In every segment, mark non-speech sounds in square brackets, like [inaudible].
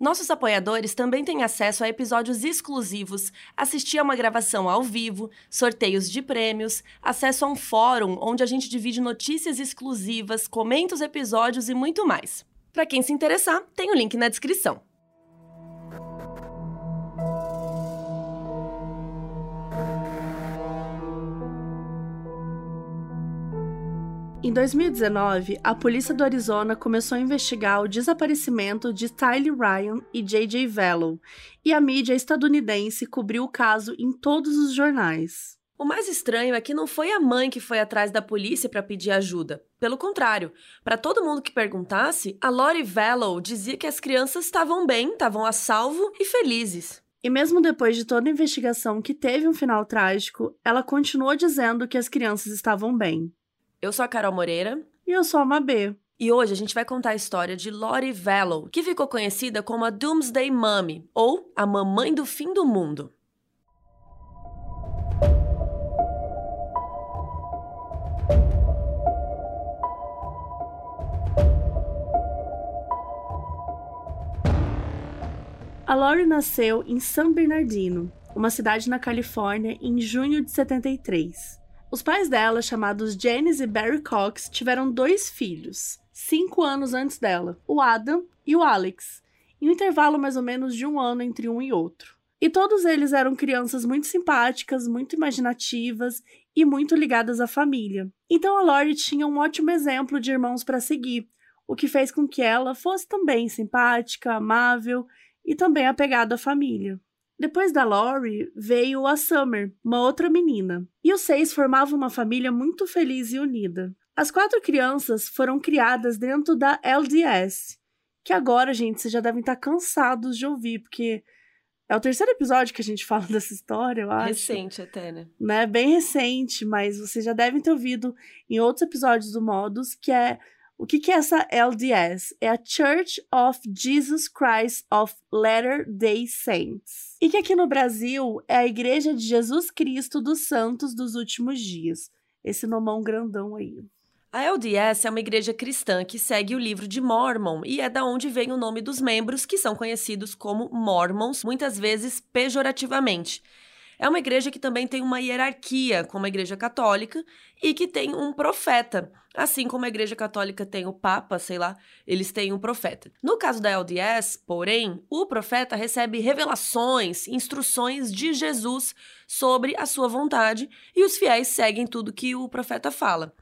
Nossos apoiadores também têm acesso a episódios exclusivos, assistir a uma gravação ao vivo, sorteios de prêmios, acesso a um fórum onde a gente divide notícias exclusivas, comenta os episódios e muito mais. Para quem se interessar, tem o link na descrição. Em 2019, a polícia do Arizona começou a investigar o desaparecimento de Tyler Ryan e J.J. Vallow, e a mídia estadunidense cobriu o caso em todos os jornais. O mais estranho é que não foi a mãe que foi atrás da polícia para pedir ajuda. Pelo contrário, para todo mundo que perguntasse, a Lori Vallow dizia que as crianças estavam bem, estavam a salvo e felizes. E mesmo depois de toda a investigação que teve um final trágico, ela continuou dizendo que as crianças estavam bem. Eu sou a Carol Moreira. E eu sou a Mabê. E hoje a gente vai contar a história de Lori Vallow, que ficou conhecida como a Doomsday Mummy, ou a Mamãe do Fim do Mundo. A Lori nasceu em San Bernardino, uma cidade na Califórnia, em junho de 73. Os pais dela, chamados Janice e Barry Cox, tiveram dois filhos, cinco anos antes dela, o Adam e o Alex, em um intervalo mais ou menos de um ano entre um e outro. E todos eles eram crianças muito simpáticas, muito imaginativas e muito ligadas à família. Então a Lori tinha um ótimo exemplo de irmãos para seguir, o que fez com que ela fosse também simpática, amável e também apegada à família. Depois da Lori, veio a Summer, uma outra menina, e os seis formavam uma família muito feliz e unida. As quatro crianças foram criadas dentro da LDS, que agora, gente, vocês já devem estar cansados de ouvir, porque é o terceiro episódio que a gente [laughs] fala dessa história, eu acho. Recente até, né? né? Bem recente, mas vocês já devem ter ouvido em outros episódios do Modus, que é o que, que é essa LDS? É a Church of Jesus Christ of Latter-day Saints. E que aqui no Brasil é a Igreja de Jesus Cristo dos Santos dos Últimos Dias. Esse nomão grandão aí. A LDS é uma igreja cristã que segue o livro de Mormon e é da onde vem o nome dos membros, que são conhecidos como Mormons, muitas vezes pejorativamente. É uma igreja que também tem uma hierarquia, como a igreja católica, e que tem um profeta. Assim como a igreja católica tem o papa, sei lá, eles têm um profeta. No caso da LDS, porém, o profeta recebe revelações, instruções de Jesus sobre a sua vontade e os fiéis seguem tudo que o profeta fala.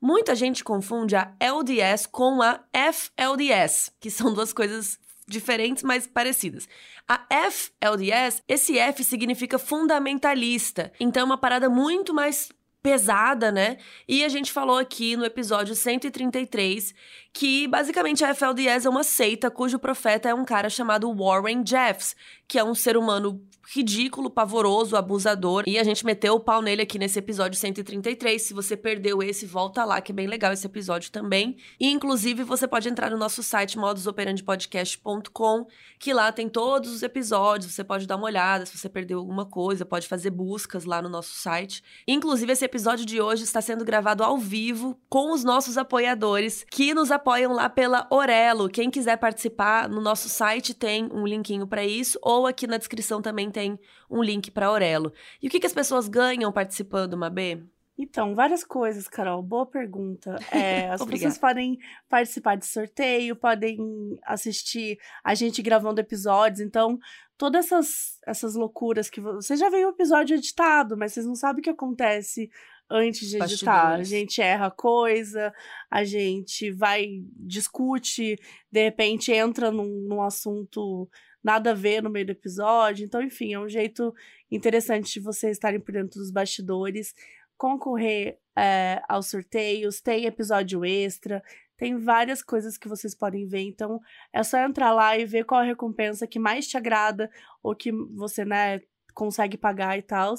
Muita gente confunde a LDS com a FLDS, que são duas coisas diferentes, mas parecidas. A FLDS, esse F significa fundamentalista, então é uma parada muito mais pesada, né? E a gente falou aqui no episódio 133 que basicamente a FLDS é uma seita cujo profeta é um cara chamado Warren Jeffs, que é um ser humano ridículo, pavoroso, abusador. E a gente meteu o pau nele aqui nesse episódio 133. Se você perdeu esse, volta lá, que é bem legal esse episódio também. E inclusive você pode entrar no nosso site modusoperandipodcast.com, que lá tem todos os episódios, você pode dar uma olhada se você perdeu alguma coisa, pode fazer buscas lá no nosso site. Inclusive esse episódio de hoje está sendo gravado ao vivo com os nossos apoiadores que nos apoiam lá pela Orelo. Quem quiser participar, no nosso site tem um linkinho para isso, ou aqui na descrição também tem um link para Orelo. E o que, que as pessoas ganham participando, Mabê? Então, várias coisas, Carol. Boa pergunta. [laughs] É, as pessoas podem participar de sorteio, podem assistir a gente gravando episódios. Então, todas essas, essas loucuras que você já veio o episódio editado, mas vocês não sabem o que acontece antes de editar. A gente erra coisa, a gente vai, discute, de repente entra num, num assunto nada a ver no meio do episódio. Então, enfim, é um jeito interessante de vocês estarem por dentro dos bastidores, concorrer é, aos sorteios, tem episódio extra, Tem várias coisas que vocês podem ver, então é só entrar lá e ver qual a recompensa que mais te agrada ou que você, né, consegue pagar e tal.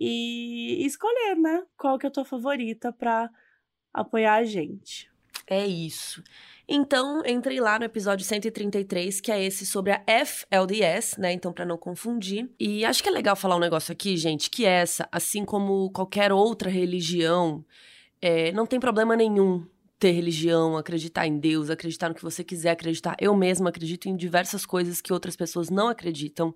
E escolher, né, qual que é a tua favorita para apoiar a gente. É isso. Então, entrei lá no episódio 133, que é esse sobre a FLDS, né? Então, para não confundir. E acho que é legal falar um negócio aqui, gente, que essa, assim como qualquer outra religião, é, não tem problema nenhum ter religião, acreditar em Deus, acreditar no que você quiser acreditar. Eu mesma acredito em diversas coisas que outras pessoas não acreditam.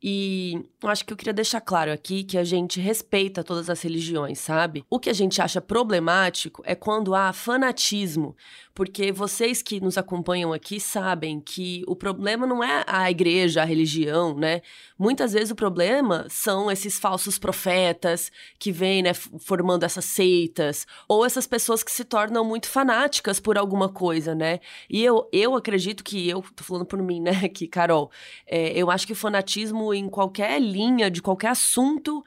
E acho que eu queria deixar claro aqui que a gente respeita todas as religiões, sabe? O que a gente acha problemático é quando há fanatismo, porque vocês que nos acompanham aqui sabem que o problema não é a igreja, a religião, né? Muitas vezes o problema são esses falsos profetas que vêm, né, formando essas seitas, ou essas pessoas que se tornam muito fanáticas por alguma coisa, né? E eu, eu acredito que, eu tô falando por mim, [laughs] né, aqui, Carol, é, eu acho que o fanatismo em qualquer linha, de qualquer assunto,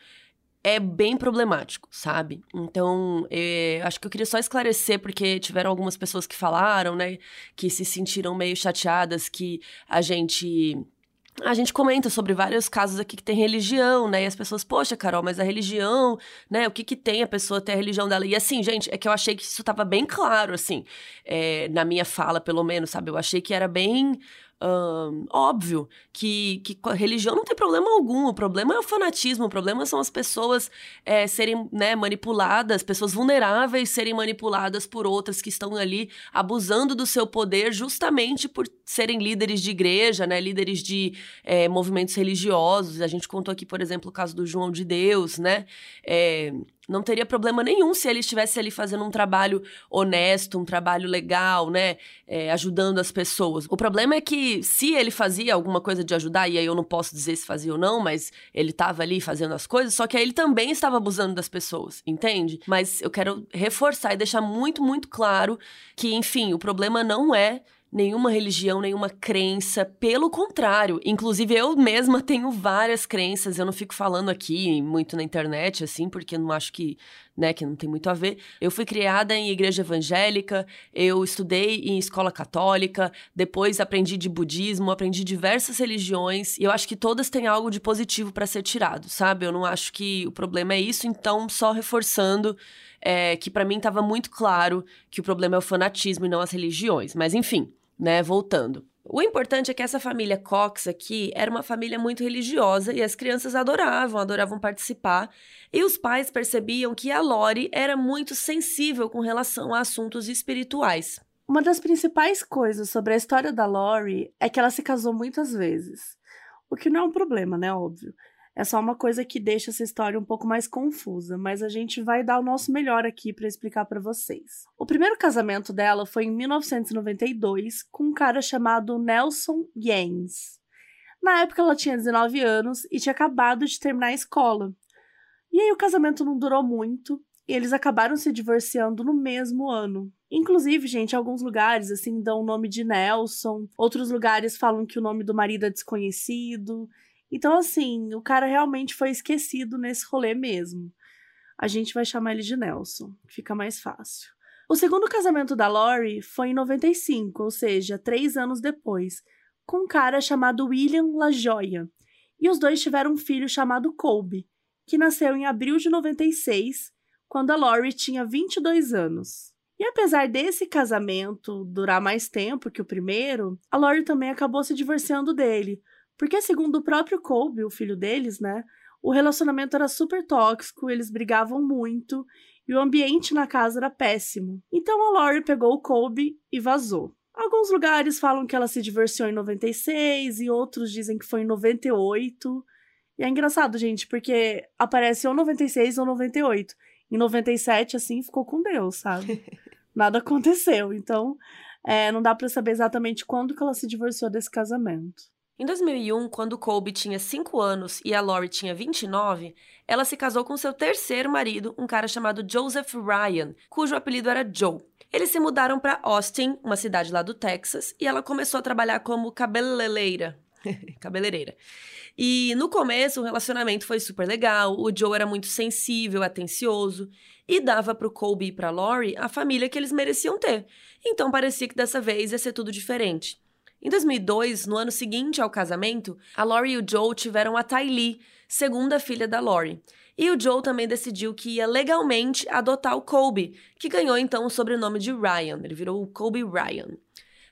é bem problemático, sabe? Então, é, acho que eu queria só esclarecer, porque tiveram algumas pessoas que falaram, né, que se sentiram meio chateadas que a gente. A gente comenta sobre vários casos aqui que tem religião, né? E as pessoas, poxa, Carol, mas a religião, né? O que que tem a pessoa ter a religião dela? E assim, gente, é que eu achei que isso tava bem claro, assim, é, na minha fala, pelo menos, sabe? Eu achei que era bem óbvio que, que religião não tem problema algum. O problema é o fanatismo, o problema são as pessoas é, serem né, manipuladas, pessoas vulneráveis serem manipuladas por outras que estão ali abusando do seu poder justamente por serem líderes de igreja, né, líderes de é, movimentos religiosos. A gente contou aqui, por exemplo, o caso do João de Deus, né? É, não teria problema nenhum se ele estivesse ali fazendo um trabalho honesto, um trabalho legal, né? É, ajudando as pessoas. O problema é que se ele fazia alguma coisa de ajudar, e aí eu não posso dizer se fazia ou não, mas ele estava ali fazendo as coisas, só que aí ele também estava abusando das pessoas, entende? Mas eu quero reforçar e deixar muito, muito claro que, enfim, o problema não é nenhuma religião, nenhuma crença. Pelo contrário, inclusive eu mesma tenho várias crenças. Eu não fico falando aqui muito na internet, assim, porque eu não acho que, né, que não tem muito a ver. Eu fui criada em igreja evangélica, eu estudei em escola católica, depois aprendi de budismo, aprendi diversas religiões, e eu acho que todas têm algo de positivo para ser tirado, sabe? Eu não acho que o problema é isso, então, só reforçando. É, que para mim estava muito claro que o problema é o fanatismo e não as religiões. Mas enfim, né? Voltando. O importante é que essa família Cox aqui era uma família muito religiosa e as crianças adoravam, adoravam participar. E os pais percebiam que a Lori era muito sensível com relação a assuntos espirituais. Uma das principais coisas sobre a história da Lori é que ela se casou muitas vezes. O que não é um problema, né? Óbvio. É só uma coisa que deixa essa história um pouco mais confusa, mas a gente vai dar o nosso melhor aqui para explicar para vocês. O primeiro casamento dela foi em 1992 com um cara chamado Nelson Gaines. Na época ela tinha 19 anos e tinha acabado de terminar a escola. E aí o casamento não durou muito e eles acabaram se divorciando no mesmo ano. Inclusive, gente, alguns lugares assim dão o nome de Nelson, outros lugares falam que o nome do marido é desconhecido. Então, assim, o cara realmente foi esquecido nesse rolê mesmo. A gente vai chamar ele de Nelson, fica mais fácil. O segundo casamento da Lori foi em 95, ou seja, três anos depois, com um cara chamado William LaJoia. E os dois tiveram um filho chamado Colby, que nasceu em abril de 96, quando a Lori tinha 22 anos. E apesar desse casamento durar mais tempo que o primeiro, a Lori também acabou se divorciando dele, porque, segundo o próprio Colby, o filho deles, né? O relacionamento era super tóxico, eles brigavam muito e o ambiente na casa era péssimo. Então a Lori pegou o Colby e vazou. Alguns lugares falam que ela se divorciou em 96 e outros dizem que foi em 98. E é engraçado, gente, porque aparece ou 96 ou 98. Em 97, assim, ficou com Deus, sabe? [laughs] Nada aconteceu. Então, é, não dá para saber exatamente quando que ela se divorciou desse casamento. Em 2001, quando Colby tinha 5 anos e a Lori tinha 29, ela se casou com seu terceiro marido, um cara chamado Joseph Ryan, cujo apelido era Joe. Eles se mudaram para Austin, uma cidade lá do Texas, e ela começou a trabalhar como cabeleireira. [laughs] Cabeleireira. E no começo o relacionamento foi super legal, o Joe era muito sensível, atencioso e dava pro Colby e pra Lori a família que eles mereciam ter. Então parecia que dessa vez ia ser tudo diferente. Em 2002, no ano seguinte ao casamento, a Lori e o Joe tiveram a Tylee, segunda filha da Lori. E o Joe também decidiu que ia legalmente adotar o Colby, que ganhou então o sobrenome de Ryan. Ele virou o Colby Ryan.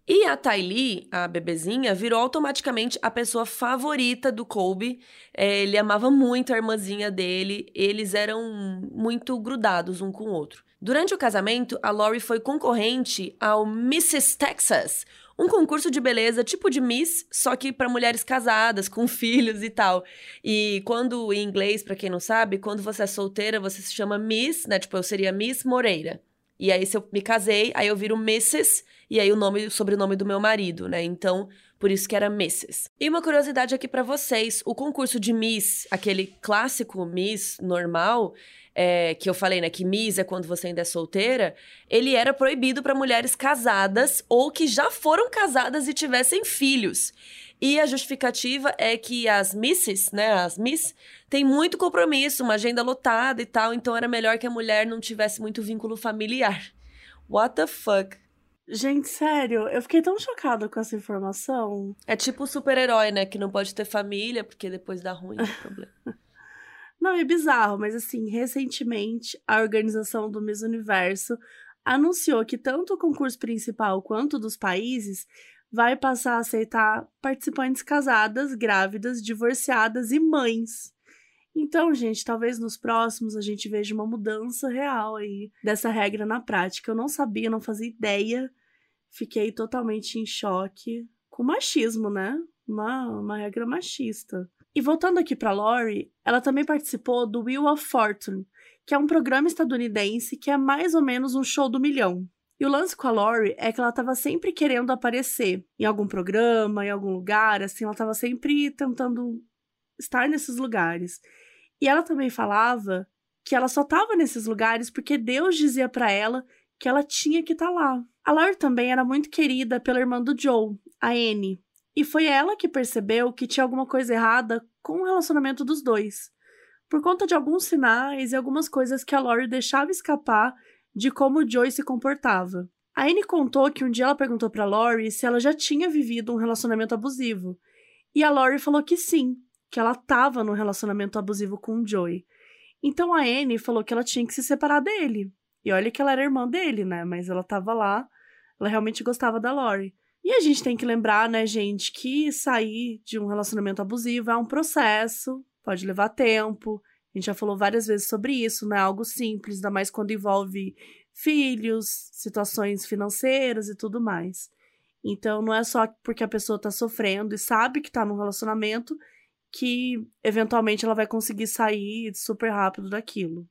E a Tylee, a bebezinha, virou automaticamente a pessoa favorita do Colby. É, ele amava muito a irmãzinha dele, eles eram muito grudados um com o outro. Durante o casamento, a Lori foi concorrente ao Mrs. Texas, um concurso de beleza tipo de Miss, só que para mulheres casadas, com filhos e tal. E quando em inglês, para quem não sabe, quando você é solteira, você se chama Miss, né? Tipo, eu seria Miss Moreira. E aí, se eu me casei, aí eu viro Mrs. E aí o nome, o sobrenome do meu marido, né? Então, por isso que era Mrs. E uma curiosidade aqui para vocês: o concurso de Miss, aquele clássico Miss normal, é, que eu falei, né, que Miss é quando você ainda é solteira, ele era proibido para mulheres casadas ou que já foram casadas e tivessem filhos. E a justificativa é que as misses, né, as miss, têm muito compromisso, uma agenda lotada e tal, então era melhor que a mulher não tivesse muito vínculo familiar. What the fuck? Gente, sério, eu fiquei tão chocada com essa informação. É tipo o super-herói, né, que não pode ter família porque depois dá ruim o problema. [laughs] Não, é bizarro, mas assim, recentemente a organização do Miss Universo anunciou que tanto o concurso principal quanto dos países vai passar a aceitar participantes casadas, grávidas, divorciadas e mães. Então, gente, talvez nos próximos a gente veja uma mudança real aí dessa regra na prática. Eu não sabia, não fazia ideia. Fiquei totalmente em choque com machismo, né? Uma, uma regra machista. E voltando aqui para Lori, ela também participou do Wheel of Fortune, que é um programa estadunidense que é mais ou menos um show do milhão. E o lance com a Lori é que ela estava sempre querendo aparecer em algum programa, em algum lugar, assim, ela estava sempre tentando estar nesses lugares. E ela também falava que ela só estava nesses lugares porque Deus dizia para ela que ela tinha que estar tá lá. A Lori também era muito querida pela irmã do Joe, a Annie, e foi ela que percebeu que tinha alguma coisa errada com o relacionamento dos dois, por conta de alguns sinais e algumas coisas que a Lori deixava escapar de como o Joey se comportava. A Anne contou que um dia ela perguntou para Lori se ela já tinha vivido um relacionamento abusivo, e a Lori falou que sim, que ela estava num relacionamento abusivo com o Joey. Então a Anne falou que ela tinha que se separar dele. E olha que ela era irmã dele, né? Mas ela estava lá, ela realmente gostava da Lori. E a gente tem que lembrar, né, gente, que sair de um relacionamento abusivo é um processo, pode levar tempo. A gente já falou várias vezes sobre isso, não é algo simples, ainda mais quando envolve filhos, situações financeiras e tudo mais. Então, não é só porque a pessoa tá sofrendo e sabe que tá num relacionamento que eventualmente ela vai conseguir sair super rápido daquilo.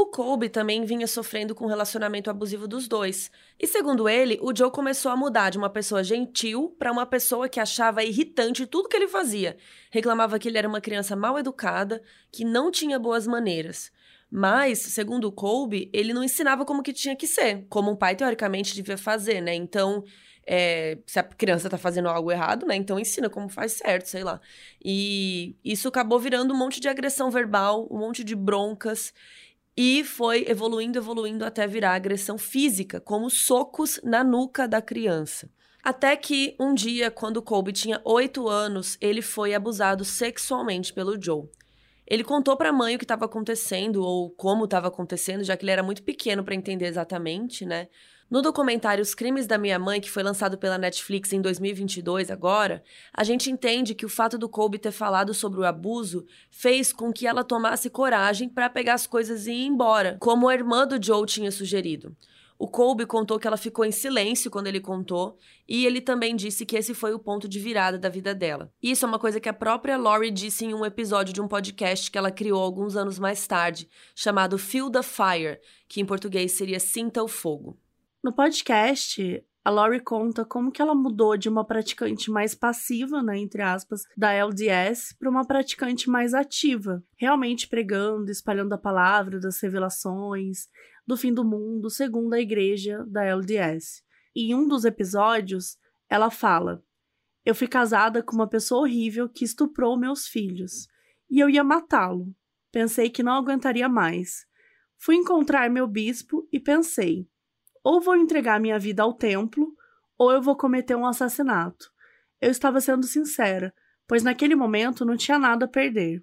O Colby também vinha sofrendo com o relacionamento abusivo dos dois. E segundo ele, o Joe começou a mudar de uma pessoa gentil para uma pessoa que achava irritante tudo que ele fazia. Reclamava que ele era uma criança mal educada, que não tinha boas maneiras. Mas, segundo o Colby, ele não ensinava como que tinha que ser, como um pai teoricamente devia fazer, né? Então, é, se a criança tá fazendo algo errado, né? Então ensina como faz certo, sei lá. E isso acabou virando um monte de agressão verbal, um monte de broncas. E foi evoluindo, evoluindo até virar agressão física, como socos na nuca da criança. Até que um dia, quando Colby tinha oito anos, ele foi abusado sexualmente pelo Joe. Ele contou para a mãe o que estava acontecendo ou como estava acontecendo, já que ele era muito pequeno para entender exatamente, né? No documentário Os Crimes da Minha Mãe, que foi lançado pela Netflix em 2022 agora, a gente entende que o fato do Colby ter falado sobre o abuso fez com que ela tomasse coragem para pegar as coisas e ir embora, como a irmã do Joe tinha sugerido. O Colby contou que ela ficou em silêncio quando ele contou, e ele também disse que esse foi o ponto de virada da vida dela. Isso é uma coisa que a própria Laurie disse em um episódio de um podcast que ela criou alguns anos mais tarde, chamado Feel the Fire, que em português seria Sinta o Fogo. No podcast, a Laurie conta como que ela mudou de uma praticante mais passiva, né, entre aspas, da LDS para uma praticante mais ativa, realmente pregando, espalhando a palavra das revelações, do fim do mundo, segundo a igreja da LDS. E em um dos episódios, ela fala: Eu fui casada com uma pessoa horrível que estuprou meus filhos. E eu ia matá-lo. Pensei que não aguentaria mais. Fui encontrar meu bispo e pensei: ou vou entregar minha vida ao templo, ou eu vou cometer um assassinato. Eu estava sendo sincera, pois naquele momento não tinha nada a perder.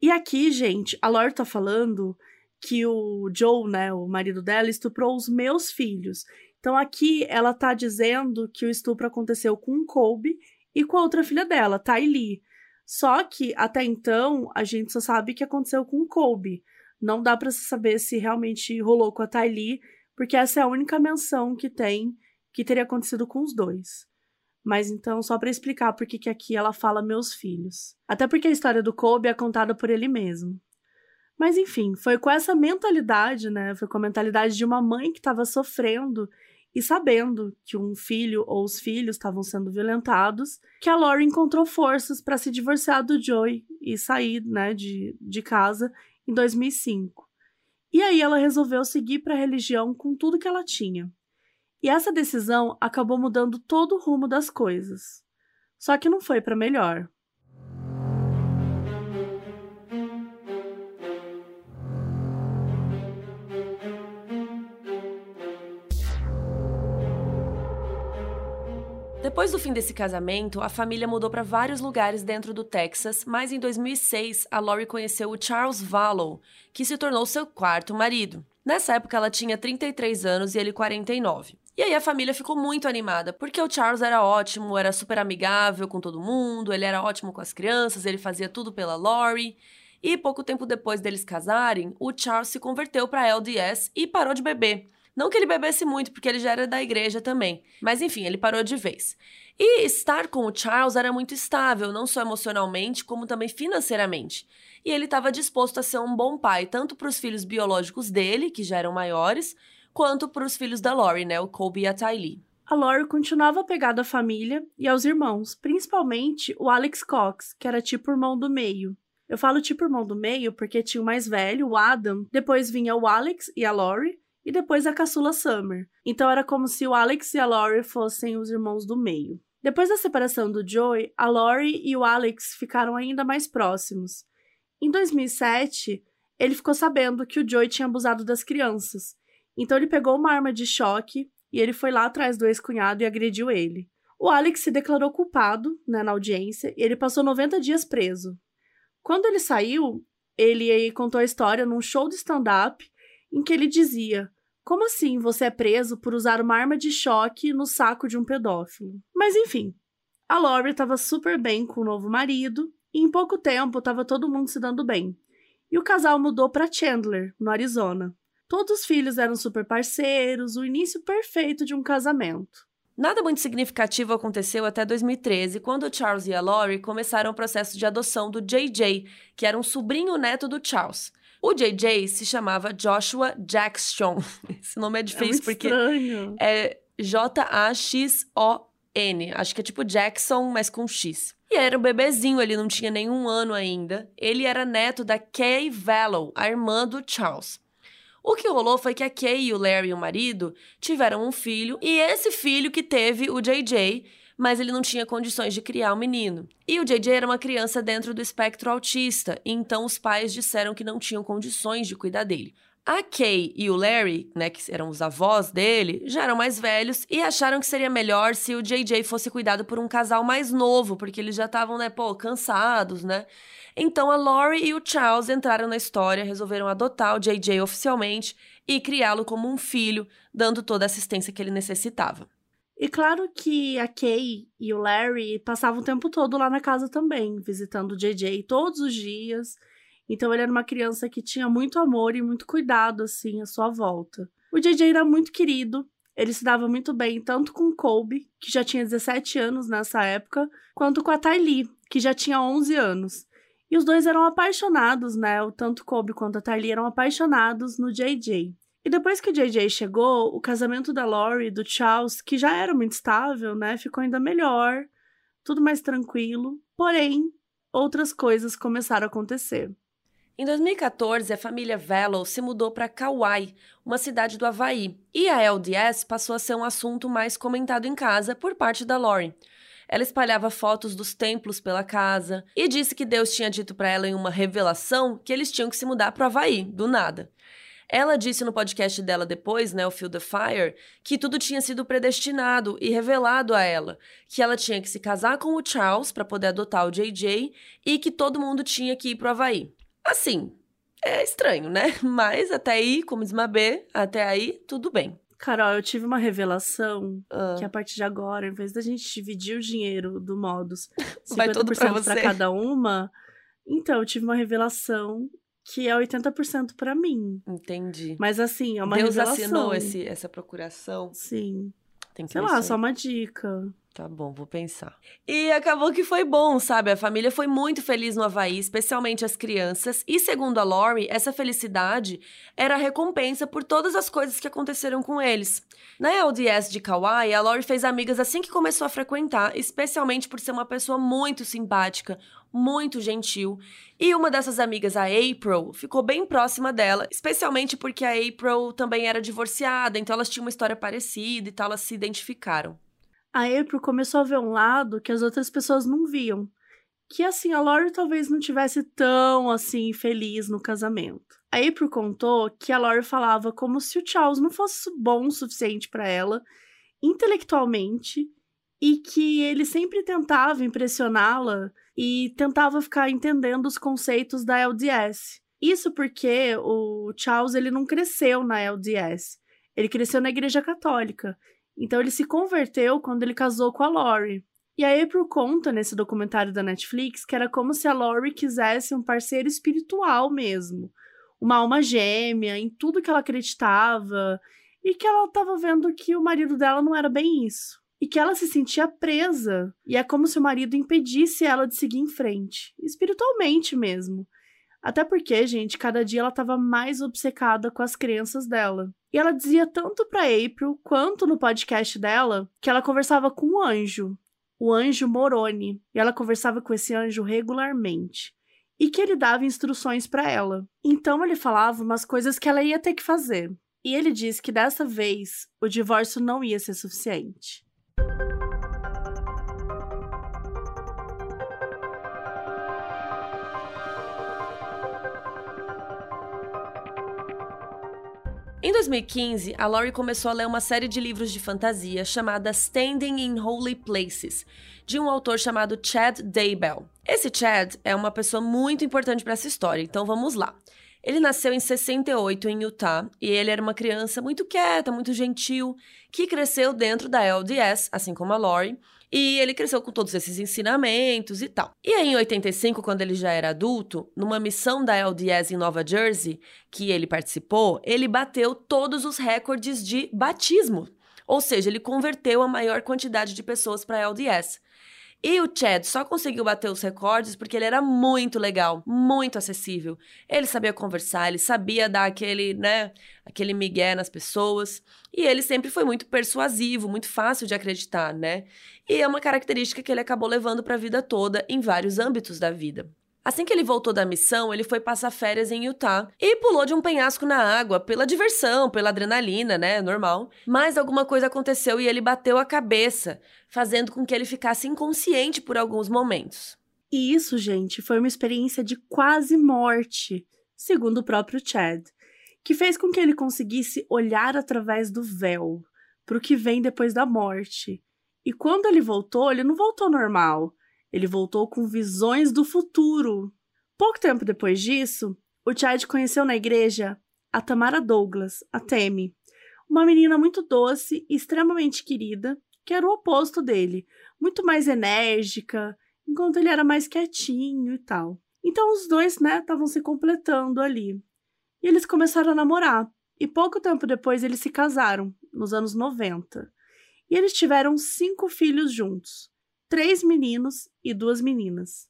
E aqui, gente, a Lore tá falando que o Joe, né, o marido dela, estuprou os meus filhos. Então aqui ela tá dizendo que o estupro aconteceu com Colby e com a outra filha dela, Tylee. Só que até então a gente só sabe que aconteceu com o Colby. Não dá para saber se realmente rolou com a Tylee, porque essa é a única menção que tem que teria acontecido com os dois. Mas então, só para explicar por que aqui ela fala meus filhos. Até porque a história do Colby é contada por ele mesmo. Mas enfim, foi com essa mentalidade, né? Foi com a mentalidade de uma mãe que estava sofrendo e sabendo que um filho ou os filhos estavam sendo violentados, que a Lori encontrou forças para se divorciar do Joey e sair, né, de, de casa em 2005. E aí ela resolveu seguir para a religião com tudo que ela tinha. E essa decisão acabou mudando todo o rumo das coisas. Só que não foi para melhor. Depois do fim desse casamento, a família mudou para vários lugares dentro do Texas, mas em 2006 a Lori conheceu o Charles Vallow, que se tornou seu quarto marido. Nessa época ela tinha 33 anos e ele 49. E aí a família ficou muito animada, porque o Charles era ótimo, era super amigável com todo mundo, ele era ótimo com as crianças, ele fazia tudo pela Lori. E pouco tempo depois deles casarem, o Charles se converteu para LDS e parou de beber. Não que ele bebesse muito, porque ele já era da igreja também. Mas enfim, ele parou de vez. E estar com o Charles era muito estável, não só emocionalmente, como também financeiramente. E ele estava disposto a ser um bom pai, tanto para os filhos biológicos dele, que já eram maiores, quanto para os filhos da Lori, né, o Colby e a Tylee. A Lori continuava apegada à família e aos irmãos, principalmente o Alex Cox, que era tipo irmão do meio. Eu falo tipo irmão do meio porque tinha o mais velho, o Adam, depois vinha o Alex e a Lori, e depois a caçula Summer. Então era como se o Alex e a Lori fossem os irmãos do meio. Depois da separação do Joey, a Lori e o Alex ficaram ainda mais próximos. Em 2007, ele ficou sabendo que o Joey tinha abusado das crianças. Então ele pegou uma arma de choque e ele foi lá atrás do ex-cunhado e agrediu ele. O Alex se declarou culpado né, na audiência e ele passou 90 dias preso. Quando ele saiu, ele contou a história num show de stand-up em que ele dizia: Como assim você é preso por usar uma arma de choque no saco de um pedófilo? Mas enfim, a Lori estava super bem com o novo marido e em pouco tempo estava todo mundo se dando bem. E o casal mudou para Chandler, no Arizona. Todos os filhos eram super parceiros, o início perfeito de um casamento. Nada muito significativo aconteceu até 2013, quando Charles e a Lori começaram o processo de adoção do JJ, que era um sobrinho neto do Charles. O JJ se chamava Joshua Jackson. [laughs] Esse nome é difícil é porque estranho. é J-A-X-O-N. Acho que é tipo Jackson, mas com X. E era um bebezinho, ele não tinha nenhum ano ainda. Ele era neto da Kay Vallow, a irmã do Charles. O que rolou foi que a Kay e o Larry, o marido, tiveram um filho, e esse filho que teve o JJ mas ele não tinha condições de criar o um menino. E o JJ era uma criança dentro do espectro autista, então os pais disseram que não tinham condições de cuidar dele. A Kay e o Larry, né, que eram os avós dele, já eram mais velhos e acharam que seria melhor se o JJ fosse cuidado por um casal mais novo, porque eles já estavam, né, pô, cansados, né? Então a Lori e o Charles entraram na história, resolveram adotar o JJ oficialmente e criá-lo como um filho, dando toda a assistência que ele necessitava. E claro que a Kay e o Larry passavam o tempo todo lá na casa também, visitando o JJ todos os dias. Então ele era uma criança que tinha muito amor e muito cuidado assim à sua volta. O JJ era muito querido, ele se dava muito bem tanto com o Colby, que já tinha 17 anos nessa época, quanto com a Tylee, que já tinha 11 anos. E os dois eram apaixonados, né? Tanto Colby quanto a Tylee eram apaixonados no JJ. E depois que o JJ chegou, o casamento da Lori e do Charles, que já era muito estável, né, ficou ainda melhor, tudo mais tranquilo. Porém, outras coisas começaram a acontecer. Em 2014, a família Vallow se mudou para Kauai, uma cidade do Havaí, e a LDS passou a ser um assunto mais comentado em casa por parte da Lori. Ela espalhava fotos dos templos pela casa e disse que Deus tinha dito para ela em uma revelação que eles tinham que se mudar para o Havaí, do nada. Ela disse no podcast dela depois, né, o Feel the Fire, que tudo tinha sido predestinado e revelado a ela, que ela tinha que se casar com o Charles para poder adotar o JJ e que todo mundo tinha que ir pro Havaí. Assim, é estranho, né? [laughs] Mas até aí, como diz Mabê, até aí tudo bem. Carol, eu tive uma revelação Ah. que a partir de agora, em vez da gente dividir o dinheiro do Modus, 50% [laughs] Vai todo pra você. cada uma, então eu tive uma revelação que é 80% pra mim. Entendi. Mas assim, é uma Deus revelação. assinou esse, essa procuração. Sim. Tem que Sei lá, só uma dica. Tá bom, vou pensar. E acabou que foi bom, sabe? A família foi muito feliz no Havaí, especialmente as crianças. E segundo a Lori, essa felicidade era a recompensa por todas as coisas que aconteceram com eles. Na LDS de Kauai, a Lori fez amigas assim que começou a frequentar, especialmente por ser uma pessoa muito simpática, muito gentil. E uma dessas amigas, a April, ficou bem próxima dela, especialmente porque a April também era divorciada, então elas tinham uma história parecida e tal, elas se identificaram. A April começou a ver um lado que as outras pessoas não viam. Que assim, a Lori talvez não tivesse tão assim feliz no casamento. A April contou que a Lori falava como se o Charles não fosse bom o suficiente para ela intelectualmente e que ele sempre tentava impressioná-la e tentava ficar entendendo os conceitos da LDS. Isso porque o Charles ele não cresceu na LDS. Ele cresceu na Igreja Católica. Então ele se converteu quando ele casou com a Lori. E a April conta nesse documentário da Netflix que era como se a Lori quisesse um parceiro espiritual mesmo, uma alma gêmea em tudo que ela acreditava e que ela estava vendo que o marido dela não era bem isso. E que ela se sentia presa, e é como se o marido impedisse ela de seguir em frente, espiritualmente mesmo. Até porque, gente, cada dia ela estava mais obcecada com as crenças dela. E ela dizia tanto para April quanto no podcast dela que ela conversava com um anjo, o anjo Moroni, e ela conversava com esse anjo regularmente. E que ele dava instruções para ela. Então ele falava umas coisas que ela ia ter que fazer. E ele disse que dessa vez o divórcio não ia ser suficiente. Em 2015, a Laurie começou a ler uma série de livros de fantasia chamada Standing in Holy Places, de um autor chamado Chad Daybell. Esse Chad é uma pessoa muito importante para essa história, então vamos lá. Ele nasceu em 68 em Utah e ele era uma criança muito quieta, muito gentil, que cresceu dentro da LDS, assim como a Laurie, e ele cresceu com todos esses ensinamentos e tal. E aí, em 85, quando ele já era adulto, numa missão da LDS em Nova Jersey, que ele participou, ele bateu todos os recordes de batismo. Ou seja, ele converteu a maior quantidade de pessoas para LDS. E o Chad só conseguiu bater os recordes porque ele era muito legal, muito acessível. Ele sabia conversar, ele sabia dar aquele, né, aquele migué nas pessoas. E ele sempre foi muito persuasivo, muito fácil de acreditar, né? E é uma característica que ele acabou levando para a vida toda em vários âmbitos da vida. Assim que ele voltou da missão, ele foi passar férias em Utah e pulou de um penhasco na água pela diversão, pela adrenalina, né? Normal. Mas alguma coisa aconteceu e ele bateu a cabeça, fazendo com que ele ficasse inconsciente por alguns momentos. E isso, gente, foi uma experiência de quase morte, segundo o próprio Chad, que fez com que ele conseguisse olhar através do véu para o que vem depois da morte. E quando ele voltou, ele não voltou normal. Ele voltou com visões do futuro. Pouco tempo depois disso, o Chad conheceu na igreja a Tamara Douglas, a Temi, uma menina muito doce e extremamente querida, que era o oposto dele, muito mais enérgica, enquanto ele era mais quietinho e tal. Então os dois, né, estavam se completando ali. E eles começaram a namorar. E pouco tempo depois eles se casaram, nos anos 90. E eles tiveram cinco filhos juntos três meninos e duas meninas.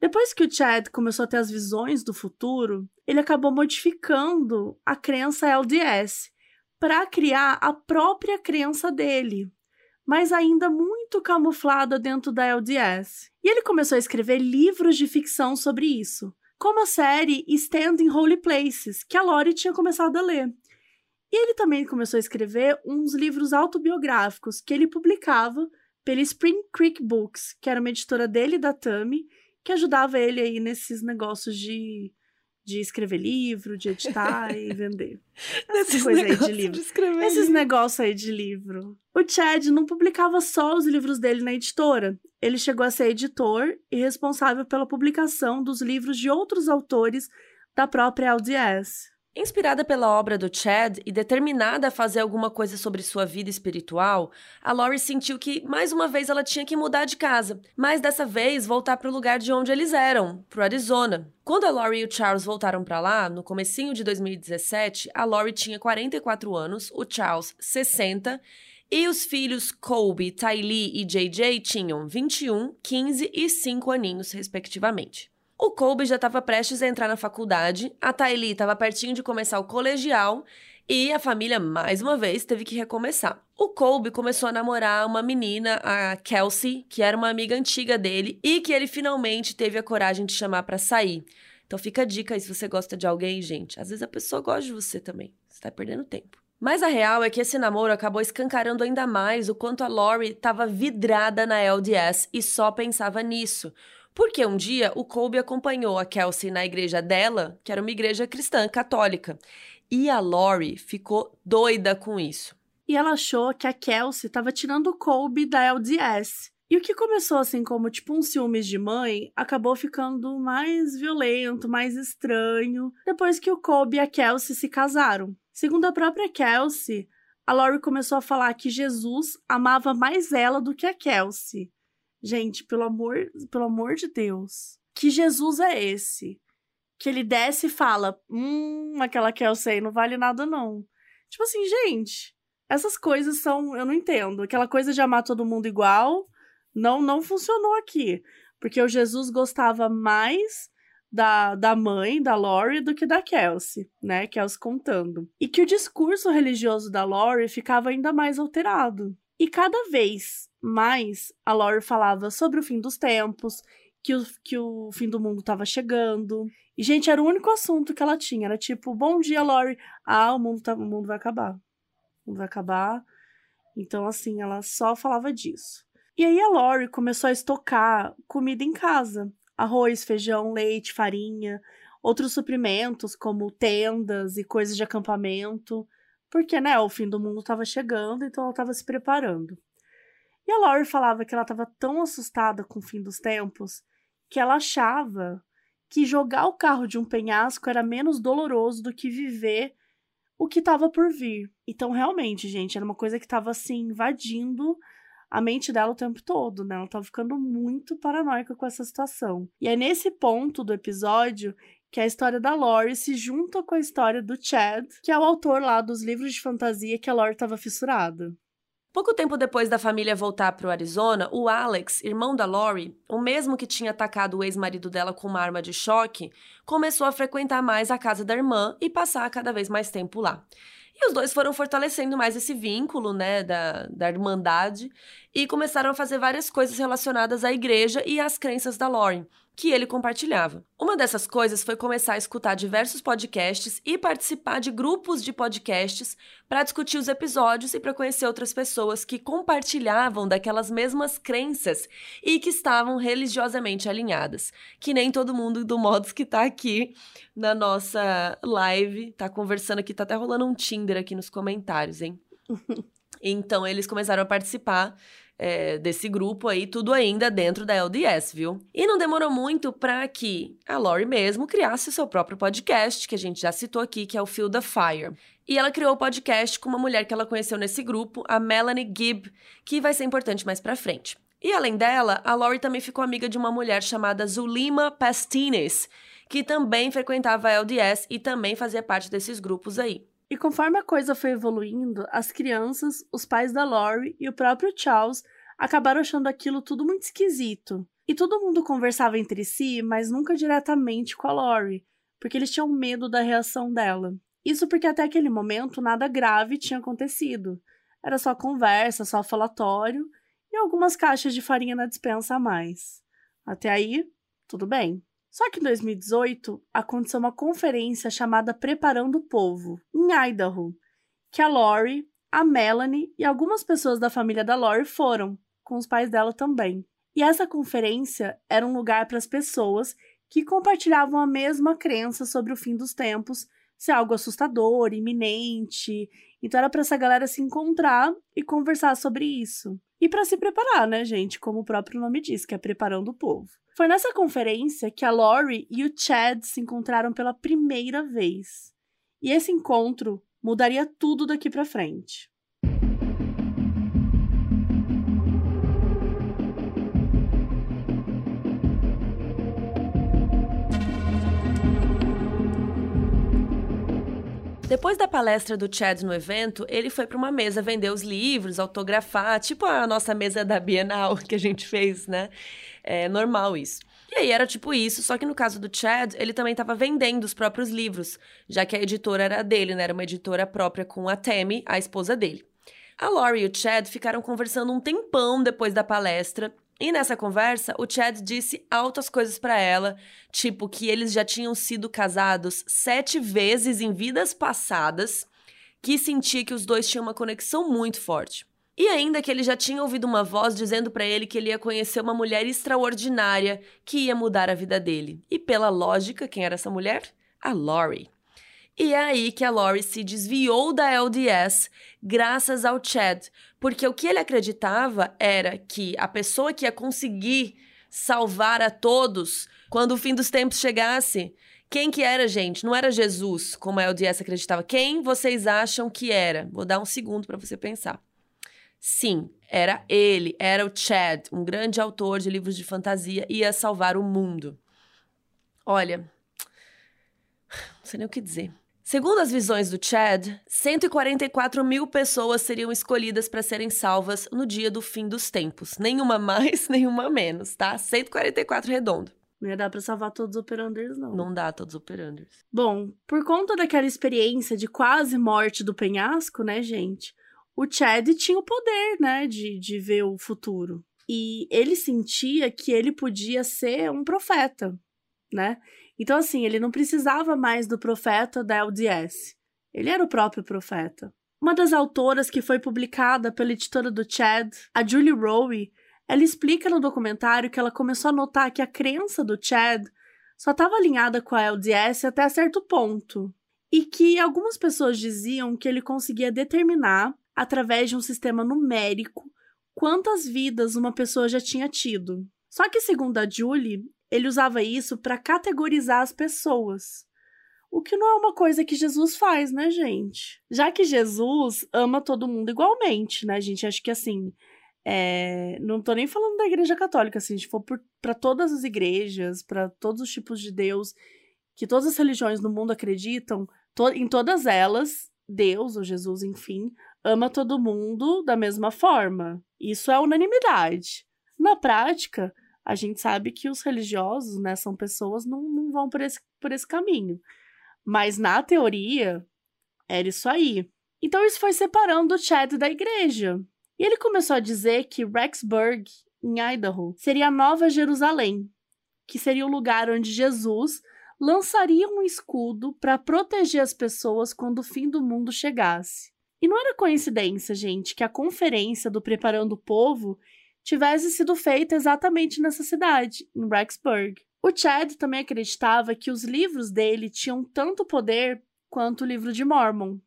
Depois que o Chad começou a ter as visões do futuro, ele acabou modificando a crença LDS para criar a própria crença dele, mas ainda muito camuflada dentro da LDS. E ele começou a escrever livros de ficção sobre isso, como a série Stand in Holy Places, que a Lori tinha começado a ler. E ele também começou a escrever uns livros autobiográficos que ele publicava pela Spring Creek Books, que era uma editora dele e da Tami, que ajudava ele aí nesses negócios de, de escrever livro, de editar e [laughs] vender. Esses coisa aí de livro. escrever Esses negócios aí de livro. O Chad não publicava só os livros dele na editora. Ele chegou a ser editor e responsável pela publicação dos livros de outros autores da própria LDS. Inspirada pela obra do Chad e determinada a fazer alguma coisa sobre sua vida espiritual, a Lori sentiu que, mais uma vez, ela tinha que mudar de casa, mas dessa vez voltar para o lugar de onde eles eram, pro Arizona. Quando a Lori e o Charles voltaram para lá, no comecinho de 2017, a Lori tinha 44 anos, o Charles 60, e os filhos Colby, Tylee e JJ tinham 21, 15 e 5 aninhos, respectivamente. O Colby já estava prestes a entrar na faculdade, a Tylee estava pertinho de começar o colegial e a família, mais uma vez, teve que recomeçar. O Colby começou a namorar uma menina, a Kelsey, que era uma amiga antiga dele e que ele finalmente teve a coragem de chamar para sair. Então fica a dica aí se você gosta de alguém, gente. Às vezes a pessoa gosta de você também. Você tá perdendo tempo. Mas a real é que esse namoro acabou escancarando ainda mais o quanto a Lori estava vidrada na LDS e só pensava nisso. Porque um dia o Colby acompanhou a Kelsey na igreja dela, que era uma igreja cristã católica. E a Lori ficou doida com isso. E ela achou que a Kelsey estava tirando o Colby da LDS. E o que começou assim como tipo um ciúmes de mãe, acabou ficando mais violento, mais estranho, depois que o Colby e a Kelsey se casaram. Segundo a própria Kelsey, a Lori começou a falar que Jesus amava mais ela do que a Kelsey. Gente, pelo amor, pelo amor de Deus. Que Jesus é esse? Que ele desce e fala: Hum, aquela Kelsey não vale nada, não. Tipo assim, gente, essas coisas são. Eu não entendo. Aquela coisa de amar todo mundo igual não, não funcionou aqui. Porque o Jesus gostava mais da, da mãe, da Lori, do que da Kelsey, né? Kelsey contando. E que o discurso religioso da Lori ficava ainda mais alterado. E cada vez mais a Lori falava sobre o fim dos tempos, que o, que o fim do mundo estava chegando. E, gente, era o único assunto que ela tinha. Era tipo, bom dia, Lori. Ah, o mundo, tá, o mundo vai acabar. O mundo vai acabar. Então, assim, ela só falava disso. E aí a Lori começou a estocar comida em casa. Arroz, feijão, leite, farinha, outros suprimentos, como tendas e coisas de acampamento. Porque, né, o fim do mundo estava chegando, então ela estava se preparando. E a Lori falava que ela estava tão assustada com o fim dos tempos que ela achava que jogar o carro de um penhasco era menos doloroso do que viver o que estava por vir. Então, realmente, gente, era uma coisa que estava assim invadindo a mente dela o tempo todo, né? Ela tava ficando muito paranoica com essa situação. E é nesse ponto do episódio que a história da Lori se junta com a história do Chad, que é o autor lá dos livros de fantasia que a Lori estava fissurada. Pouco tempo depois da família voltar para o Arizona, o Alex, irmão da Lori, o mesmo que tinha atacado o ex-marido dela com uma arma de choque, começou a frequentar mais a casa da irmã e passar cada vez mais tempo lá. E os dois foram fortalecendo mais esse vínculo, né, da, da irmandade, e começaram a fazer várias coisas relacionadas à igreja e às crenças da Lauren, que ele compartilhava. Uma dessas coisas foi começar a escutar diversos podcasts e participar de grupos de podcasts para discutir os episódios e para conhecer outras pessoas que compartilhavam daquelas mesmas crenças e que estavam religiosamente alinhadas. Que nem todo mundo do Modos que tá aqui na nossa live, tá conversando aqui, tá até rolando um Tinder aqui nos comentários, hein? [laughs] então eles começaram a participar é, desse grupo aí, tudo ainda dentro da LDS, viu? E não demorou muito para que a Lori mesmo criasse o seu próprio podcast, que a gente já citou aqui, que é o Feel the Fire. E ela criou o podcast com uma mulher que ela conheceu nesse grupo, a Melanie Gibb, que vai ser importante mais pra frente. E além dela, a Lori também ficou amiga de uma mulher chamada Zulima Pastines, que também frequentava a LDS e também fazia parte desses grupos aí. E conforme a coisa foi evoluindo, as crianças, os pais da Lori e o próprio Charles acabaram achando aquilo tudo muito esquisito. E todo mundo conversava entre si, mas nunca diretamente com a Lori, porque eles tinham medo da reação dela. Isso porque até aquele momento nada grave tinha acontecido. Era só conversa, só falatório e algumas caixas de farinha na dispensa a mais. Até aí, tudo bem. Só que em 2018 aconteceu uma conferência chamada Preparando o Povo, em Idaho, que a Lori, a Melanie e algumas pessoas da família da Lori foram. com os pais dela também. E essa conferência era um lugar para as pessoas que compartilhavam a mesma crença sobre o fim dos tempos ser algo assustador, iminente. Então era para essa galera se encontrar e conversar sobre isso. E para se preparar, né, gente? Como o próprio nome diz, que é preparando o povo. Foi nessa conferência que a Lori e o Chad se encontraram pela primeira vez. E esse encontro mudaria tudo daqui para frente. Depois da palestra do Chad no evento, ele foi para uma mesa vender os livros, autografar, tipo a nossa mesa da Bienal [laughs] que a gente fez, né? É normal isso. E aí era tipo isso, só que no caso do Chad, ele também estava vendendo os próprios livros, já que a editora era dele, né? Era uma editora própria com a Tammy, a esposa dele. A Laurie e o Chad ficaram conversando um tempão depois da palestra e nessa conversa, o Chad disse altas coisas para ela, tipo que eles já tinham sido casados sete vezes em vidas passadas, que sentia que os dois tinham uma conexão muito forte. E ainda que ele já tinha ouvido uma voz dizendo para ele que ele ia conhecer uma mulher extraordinária que ia mudar a vida dele. E pela lógica, quem era essa mulher? A Laurie. E é aí que a Lori se desviou da LDS graças ao Chad, porque o que ele acreditava era que a pessoa que ia conseguir salvar a todos quando o fim dos tempos chegasse, quem que era, gente? Não era Jesus, como a LDS acreditava. Quem vocês acham que era? Vou dar um segundo para você pensar. Sim, era ele, era o Chad, um grande autor de livros de fantasia, ia salvar o mundo. Olha, [sighs] não sei nem o que dizer. Segundo as visões do Chad, 144 mil pessoas seriam escolhidas para serem salvas no dia do fim dos tempos. Nenhuma mais, [laughs] nenhuma menos, tá? 144 redondo. Não ia dar pra salvar todos os operanders, não. Não dá todos os operanders. Bom, por conta daquela experiência de quase morte do penhasco, né, gente? O Chad tinha o poder, né, de, de ver o futuro. E ele sentia que ele podia ser um profeta, né? Então, assim, ele não precisava mais do profeta da LDS. Ele era o próprio profeta. Uma das autoras que foi publicada pela editora do Chad, a Julie Rowe, ela explica no documentário que ela começou a notar que a crença do Chad só estava alinhada com a LDS até certo ponto. E que algumas pessoas diziam que ele conseguia determinar, através de um sistema numérico, quantas vidas uma pessoa já tinha tido. Só que, segundo a Julie, ele usava isso para categorizar as pessoas. O que não é uma coisa que Jesus faz, né, gente? Já que Jesus ama todo mundo igualmente, né, gente? Acho que assim. É... Não tô nem falando da igreja católica, assim, se for para todas as igrejas, para todos os tipos de Deus, que todas as religiões no mundo acreditam, to em todas elas, Deus, ou Jesus, enfim, ama todo mundo da mesma forma. Isso é unanimidade. Na prática, a gente sabe que os religiosos, né, são pessoas não, não vão por esse, por esse caminho. Mas na teoria, era isso aí. Então isso foi separando o Chad da igreja. E ele começou a dizer que Rexburg, em Idaho, seria a nova Jerusalém, que seria o lugar onde Jesus lançaria um escudo para proteger as pessoas quando o fim do mundo chegasse. E não era coincidência, gente, que a conferência do Preparando o Povo tivesse sido feita exatamente nessa cidade, em Rexburg. O Chad também acreditava que os livros dele tinham tanto poder quanto o livro de Mormon,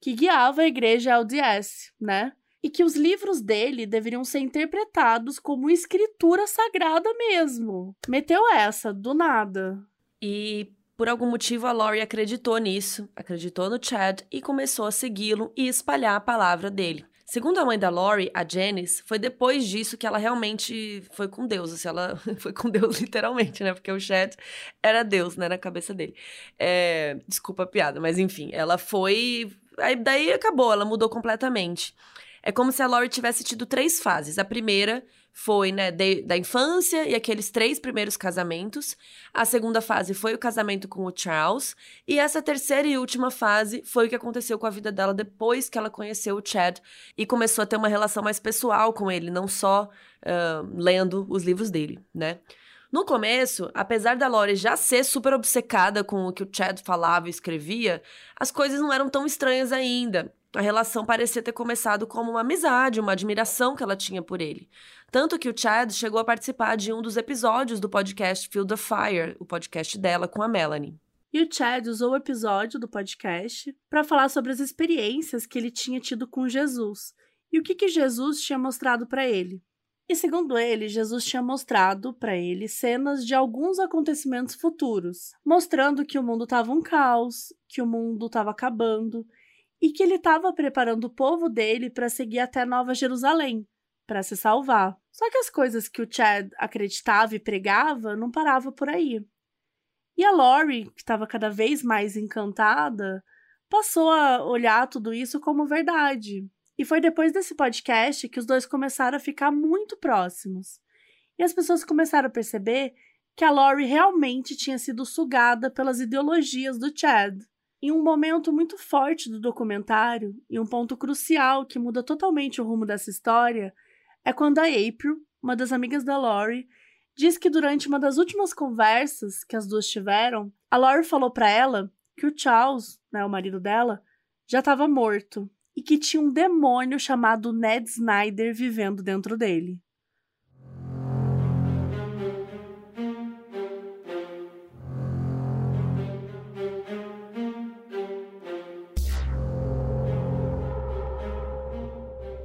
que guiava a igreja LDS, né? E que os livros dele deveriam ser interpretados como escritura sagrada mesmo. Meteu essa, do nada. E por algum motivo a Lori acreditou nisso, acreditou no Chad e começou a segui-lo e espalhar a palavra dele. Segundo a mãe da Lori, a Janice, foi depois disso que ela realmente foi com Deus. Assim, ela [laughs] foi com Deus literalmente, né? Porque o Chad era Deus, né? Na cabeça dele. É... Desculpa a piada, mas enfim, ela foi. Aí daí acabou, ela mudou completamente. É como se a Lori tivesse tido três fases. A primeira foi, né, de, da infância e aqueles três primeiros casamentos. A segunda fase foi o casamento com o Charles. E essa terceira e última fase foi o que aconteceu com a vida dela depois que ela conheceu o Chad e começou a ter uma relação mais pessoal com ele, não só uh, lendo os livros dele, né? No começo, apesar da Lori já ser super obcecada com o que o Chad falava e escrevia, as coisas não eram tão estranhas ainda. A relação parecia ter começado como uma amizade, uma admiração que ela tinha por ele. Tanto que o Chad chegou a participar de um dos episódios do podcast Feel the Fire, o podcast dela com a Melanie. E o Chad usou o episódio do podcast para falar sobre as experiências que ele tinha tido com Jesus e o que, que Jesus tinha mostrado para ele. E segundo ele, Jesus tinha mostrado para ele cenas de alguns acontecimentos futuros, mostrando que o mundo estava um caos, que o mundo estava acabando e que ele estava preparando o povo dele para seguir até Nova Jerusalém, para se salvar. Só que as coisas que o Chad acreditava e pregava não paravam por aí. E a Lori, que estava cada vez mais encantada, passou a olhar tudo isso como verdade. E foi depois desse podcast que os dois começaram a ficar muito próximos. E as pessoas começaram a perceber que a Lori realmente tinha sido sugada pelas ideologias do Chad. Em um momento muito forte do documentário, e um ponto crucial que muda totalmente o rumo dessa história, é quando a April, uma das amigas da Lori, diz que durante uma das últimas conversas que as duas tiveram, a Lori falou para ela que o Charles, né, o marido dela, já estava morto e que tinha um demônio chamado Ned Snyder vivendo dentro dele.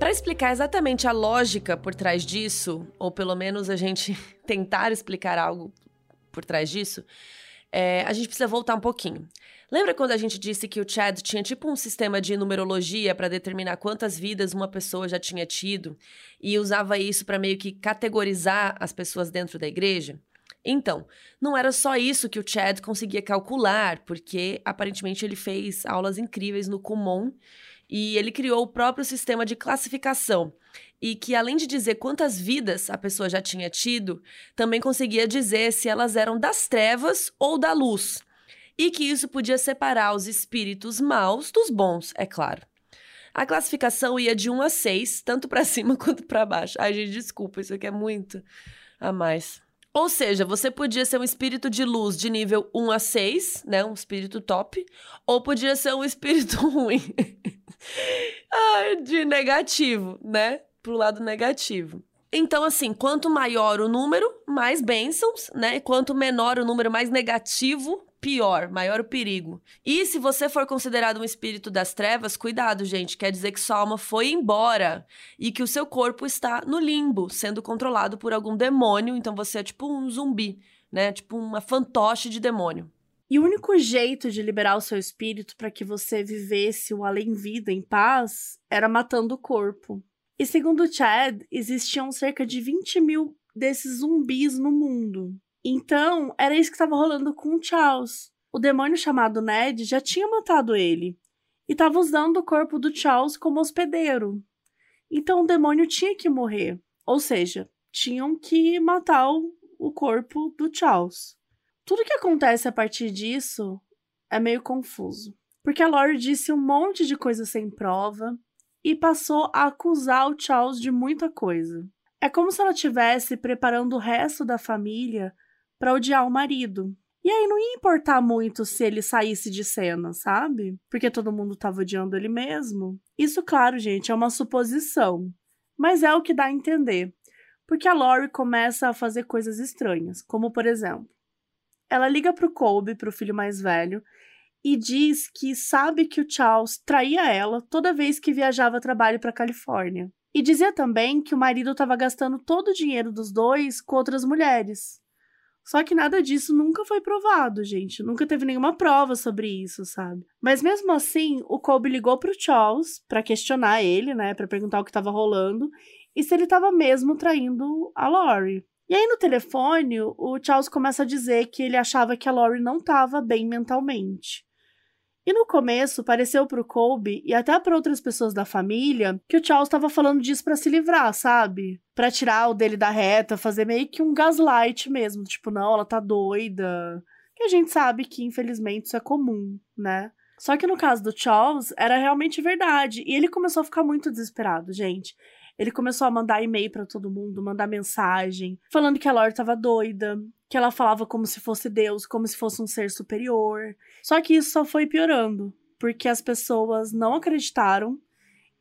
Para explicar exatamente a lógica por trás disso, ou pelo menos a gente [laughs] tentar explicar algo por trás disso, é, a gente precisa voltar um pouquinho. Lembra quando a gente disse que o Chad tinha tipo um sistema de numerologia para determinar quantas vidas uma pessoa já tinha tido e usava isso para meio que categorizar as pessoas dentro da igreja? Então, não era só isso que o Chad conseguia calcular, porque aparentemente ele fez aulas incríveis no Kumon e ele criou o próprio sistema de classificação. E que, além de dizer quantas vidas a pessoa já tinha tido, também conseguia dizer se elas eram das trevas ou da luz e que isso podia separar os espíritos maus dos bons, é claro. A classificação ia de 1 a 6, tanto para [laughs] cima quanto para baixo. Ai, gente, desculpa, isso aqui é muito a mais. Ou seja, você podia ser um espírito de luz de nível 1 a 6, né? Um espírito top. Ou podia ser um [laughs] espírito ruim. Ai, [laughs] de negativo, né? Pro lado negativo. Então, assim, quanto maior o número, mais bênçãos, né? Quanto menor o número, mais negativo, pior, maior o perigo. E se você for considerado um espírito das trevas, cuidado, gente, quer dizer que sua alma foi embora e que o seu corpo está no limbo, sendo controlado por algum demônio, então você é tipo um zumbi, né? Tipo uma fantoche de demônio. E o único jeito de liberar o seu espírito para que você vivesse o além-vida em paz era matando o corpo. E segundo Chad, existiam cerca de 20 mil desses zumbis no mundo. Então, era isso que estava rolando com o Charles. O demônio chamado Ned já tinha matado ele e estava usando o corpo do Charles como hospedeiro. Então, o demônio tinha que morrer. Ou seja, tinham que matar o, corpo do Charles. Tudo que acontece a partir disso é meio confuso. Porque a Lori disse um monte de coisa sem prova e passou a acusar o Charles de muita coisa. É como se ela estivesse preparando o resto da família para odiar o marido. E aí não ia importar muito se ele saísse de cena, sabe? Porque todo mundo tava odiando ele mesmo. Isso, claro, gente, é uma suposição. Mas é o que dá a entender. Porque a Lori começa a fazer coisas estranhas, como por exemplo, ela liga pro Colby, pro filho mais velho, e diz que sabe que o Charles traía ela toda vez que viajava a trabalho para Califórnia. E dizia também que o marido estava gastando todo o dinheiro dos dois com outras mulheres. Só que nada disso nunca foi provado, gente. Nunca teve nenhuma prova sobre isso, sabe? Mas mesmo assim, o Colby ligou pro Charles para questionar ele, né, para perguntar o que estava rolando e se ele estava mesmo traindo a Lori. E aí no telefone, o Charles começa a dizer que ele achava que a Lori não estava bem mentalmente. E no começo, pareceu pro Colby e até para outras pessoas da família que o Charles estava falando disso para se livrar, sabe? Para tirar o dele da reta, fazer meio que um gaslight mesmo, tipo, não, ela tá doida. Que a gente sabe que infelizmente isso é comum, né? Só que no caso do Charles, era realmente verdade. E ele começou a ficar muito desesperado, gente. Ele começou a mandar e-mail para todo mundo, mandar mensagem, falando que a Lori tava doida, que ela falava como se fosse Deus, como se fosse um ser superior. Só que isso só foi piorando. porque as pessoas não acreditaram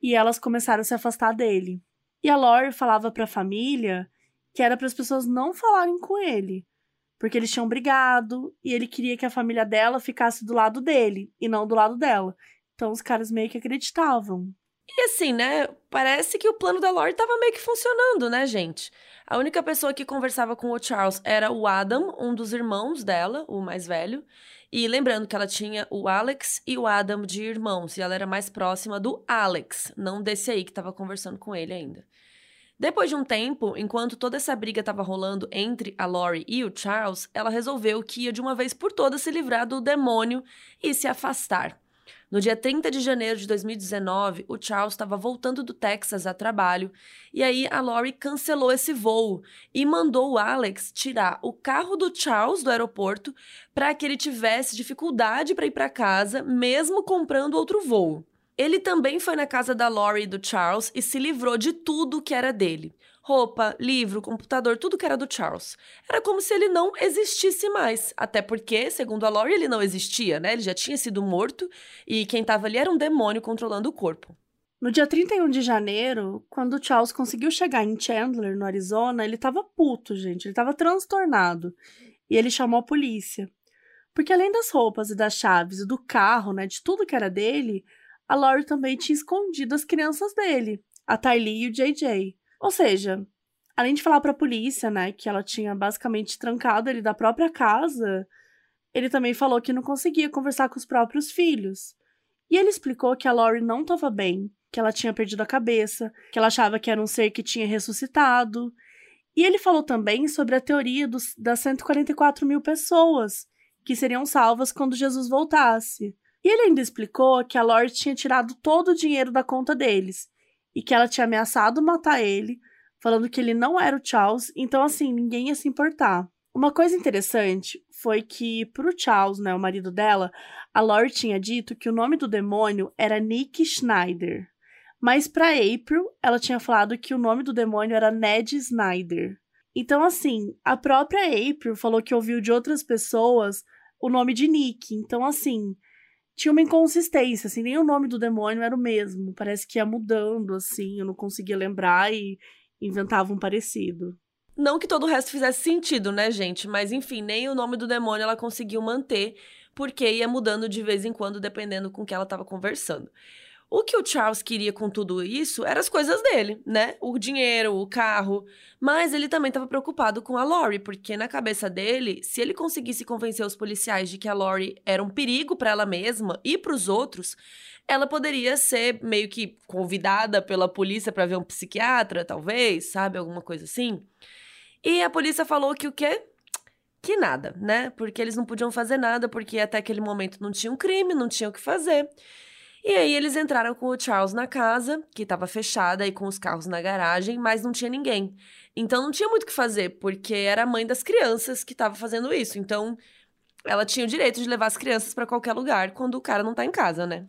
e elas começaram a se afastar dele. E a Lori falava para a família que era para as pessoas não falarem com ele, porque eles tinham brigado e ele queria que a família dela ficasse do lado dele e não do lado dela. Então os caras meio que acreditavam. E assim, né? Parece que o plano da Lori tava meio que funcionando, né, gente? A única pessoa que conversava com o Charles era o Adam, um dos irmãos dela, o mais velho. E lembrando que ela tinha o Alex e o Adam de irmãos, e ela era mais próxima do Alex, não desse aí que tava conversando com ele ainda. Depois de um tempo, enquanto toda essa briga estava rolando entre a Lori e o Charles, ela resolveu que ia de uma vez por todas se livrar do demônio e se afastar. No dia 30 de janeiro de 2019, o Charles estava voltando do Texas a trabalho e aí a Lori cancelou esse voo e mandou o Alex tirar o carro do Charles do aeroporto para que ele tivesse dificuldade para ir para casa, mesmo comprando outro voo. Ele também foi na casa da Lori e do Charles e se livrou de tudo que era dele roupa, livro, computador, tudo que era do Charles. Era como se ele não existisse mais. Até porque, segundo a Lori, ele não existia, né? Ele já tinha sido morto e quem estava ali era um demônio controlando o corpo. No dia 31 de janeiro, quando o Charles conseguiu chegar em Chandler, no Arizona, ele tava puto, gente. Ele tava transtornado. E ele chamou a polícia. Porque além das roupas e das chaves e do carro, né, de tudo que era dele, a Lori também tinha escondido as crianças dele, a Tylee e o JJ. Ou seja, além de falar para a polícia, né, que ela tinha basicamente trancado ele da própria casa, ele também falou que não conseguia conversar com os próprios filhos. E ele explicou que a Lori não estava bem, que ela tinha perdido a cabeça, que ela achava que era um ser que tinha ressuscitado. E ele falou também sobre a teoria dos, das 144 mil pessoas que seriam salvas quando Jesus voltasse. E ele ainda explicou que a Lori tinha tirado todo o dinheiro da conta deles e que ela tinha ameaçado matar ele, falando que ele não era o Charles, então assim, ninguém ia se importar. Uma coisa interessante foi que pro Charles, né, o marido dela, a Lori tinha dito que o nome do demônio era Nick Schneider. Mas para April, ela tinha falado que o nome do demônio era Ned Snyder. Então assim, a própria April falou que ouviu de outras pessoas o nome de Nick. Então assim, tinha uma inconsistência, assim, nem o nome do demônio era o mesmo. Parece que ia mudando, assim, eu não conseguia lembrar e inventava um parecido. Não que todo o resto fizesse sentido, né, gente? Mas enfim, nem o nome do demônio ela conseguiu manter, porque ia mudando de vez em quando, dependendo com que ela estava conversando. O que o Charles queria com tudo isso eram as coisas dele, né? O dinheiro, o carro. Mas ele também estava preocupado com a Lori, porque na cabeça dele, se ele conseguisse convencer os policiais de que a Lori era um perigo para ela mesma e para os outros, ela poderia ser meio que convidada pela polícia para ver um psiquiatra, talvez, sabe? Alguma coisa assim. E a polícia falou que o quê? Que nada, né? Porque eles não podiam fazer nada, porque até aquele momento não tinha um crime, não tinha o que fazer. E aí eles entraram com o Charles na casa, que estava fechada e com os carros na garagem, mas não tinha ninguém. Então não tinha muito o que fazer, porque era a mãe das crianças que estava fazendo isso. Então ela tinha o direito de levar as crianças para qualquer lugar quando o cara não tá em casa, né?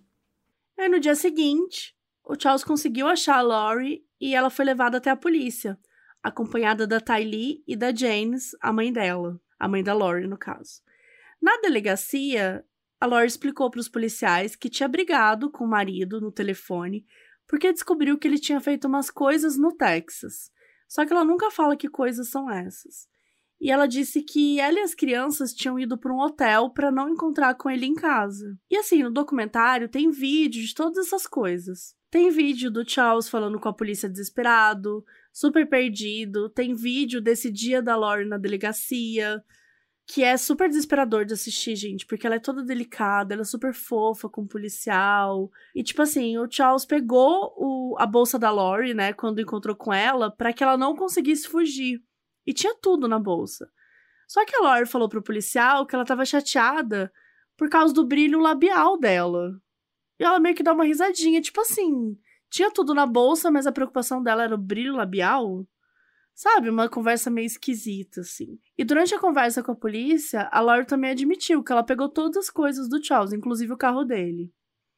Aí no dia seguinte, o Charles conseguiu achar a Lori e ela foi levada até a polícia, acompanhada da Tylee e da James, a mãe dela, a mãe da Lori, no caso. Na delegacia, a Lori explicou para os policiais que tinha brigado com o marido no telefone porque descobriu que ele tinha feito umas coisas no Texas. Só que ela nunca fala que coisas são essas. E ela disse que ela e as crianças tinham ido para um hotel para não encontrar com ele em casa. E assim, no documentário tem vídeo de todas essas coisas. Tem vídeo do Charles falando com a polícia desesperado, super perdido. Tem vídeo desse dia da Lori na delegacia que é super desesperador de assistir, gente, porque ela é toda delicada, ela é super fofa com o policial. E, tipo assim, o Charles pegou o, a bolsa da Lori, né, quando encontrou com ela, para que ela não conseguisse fugir. E tinha tudo na bolsa. Só que a Lori falou pro policial que ela tava chateada por causa do brilho labial dela. E ela meio que dá uma risadinha, tipo assim, tinha tudo na bolsa, mas a preocupação dela era o brilho labial. Sabe, uma conversa meio esquisita, assim. E durante a conversa com a polícia, a Laura também admitiu que ela pegou todas as coisas do Charles, inclusive o carro dele.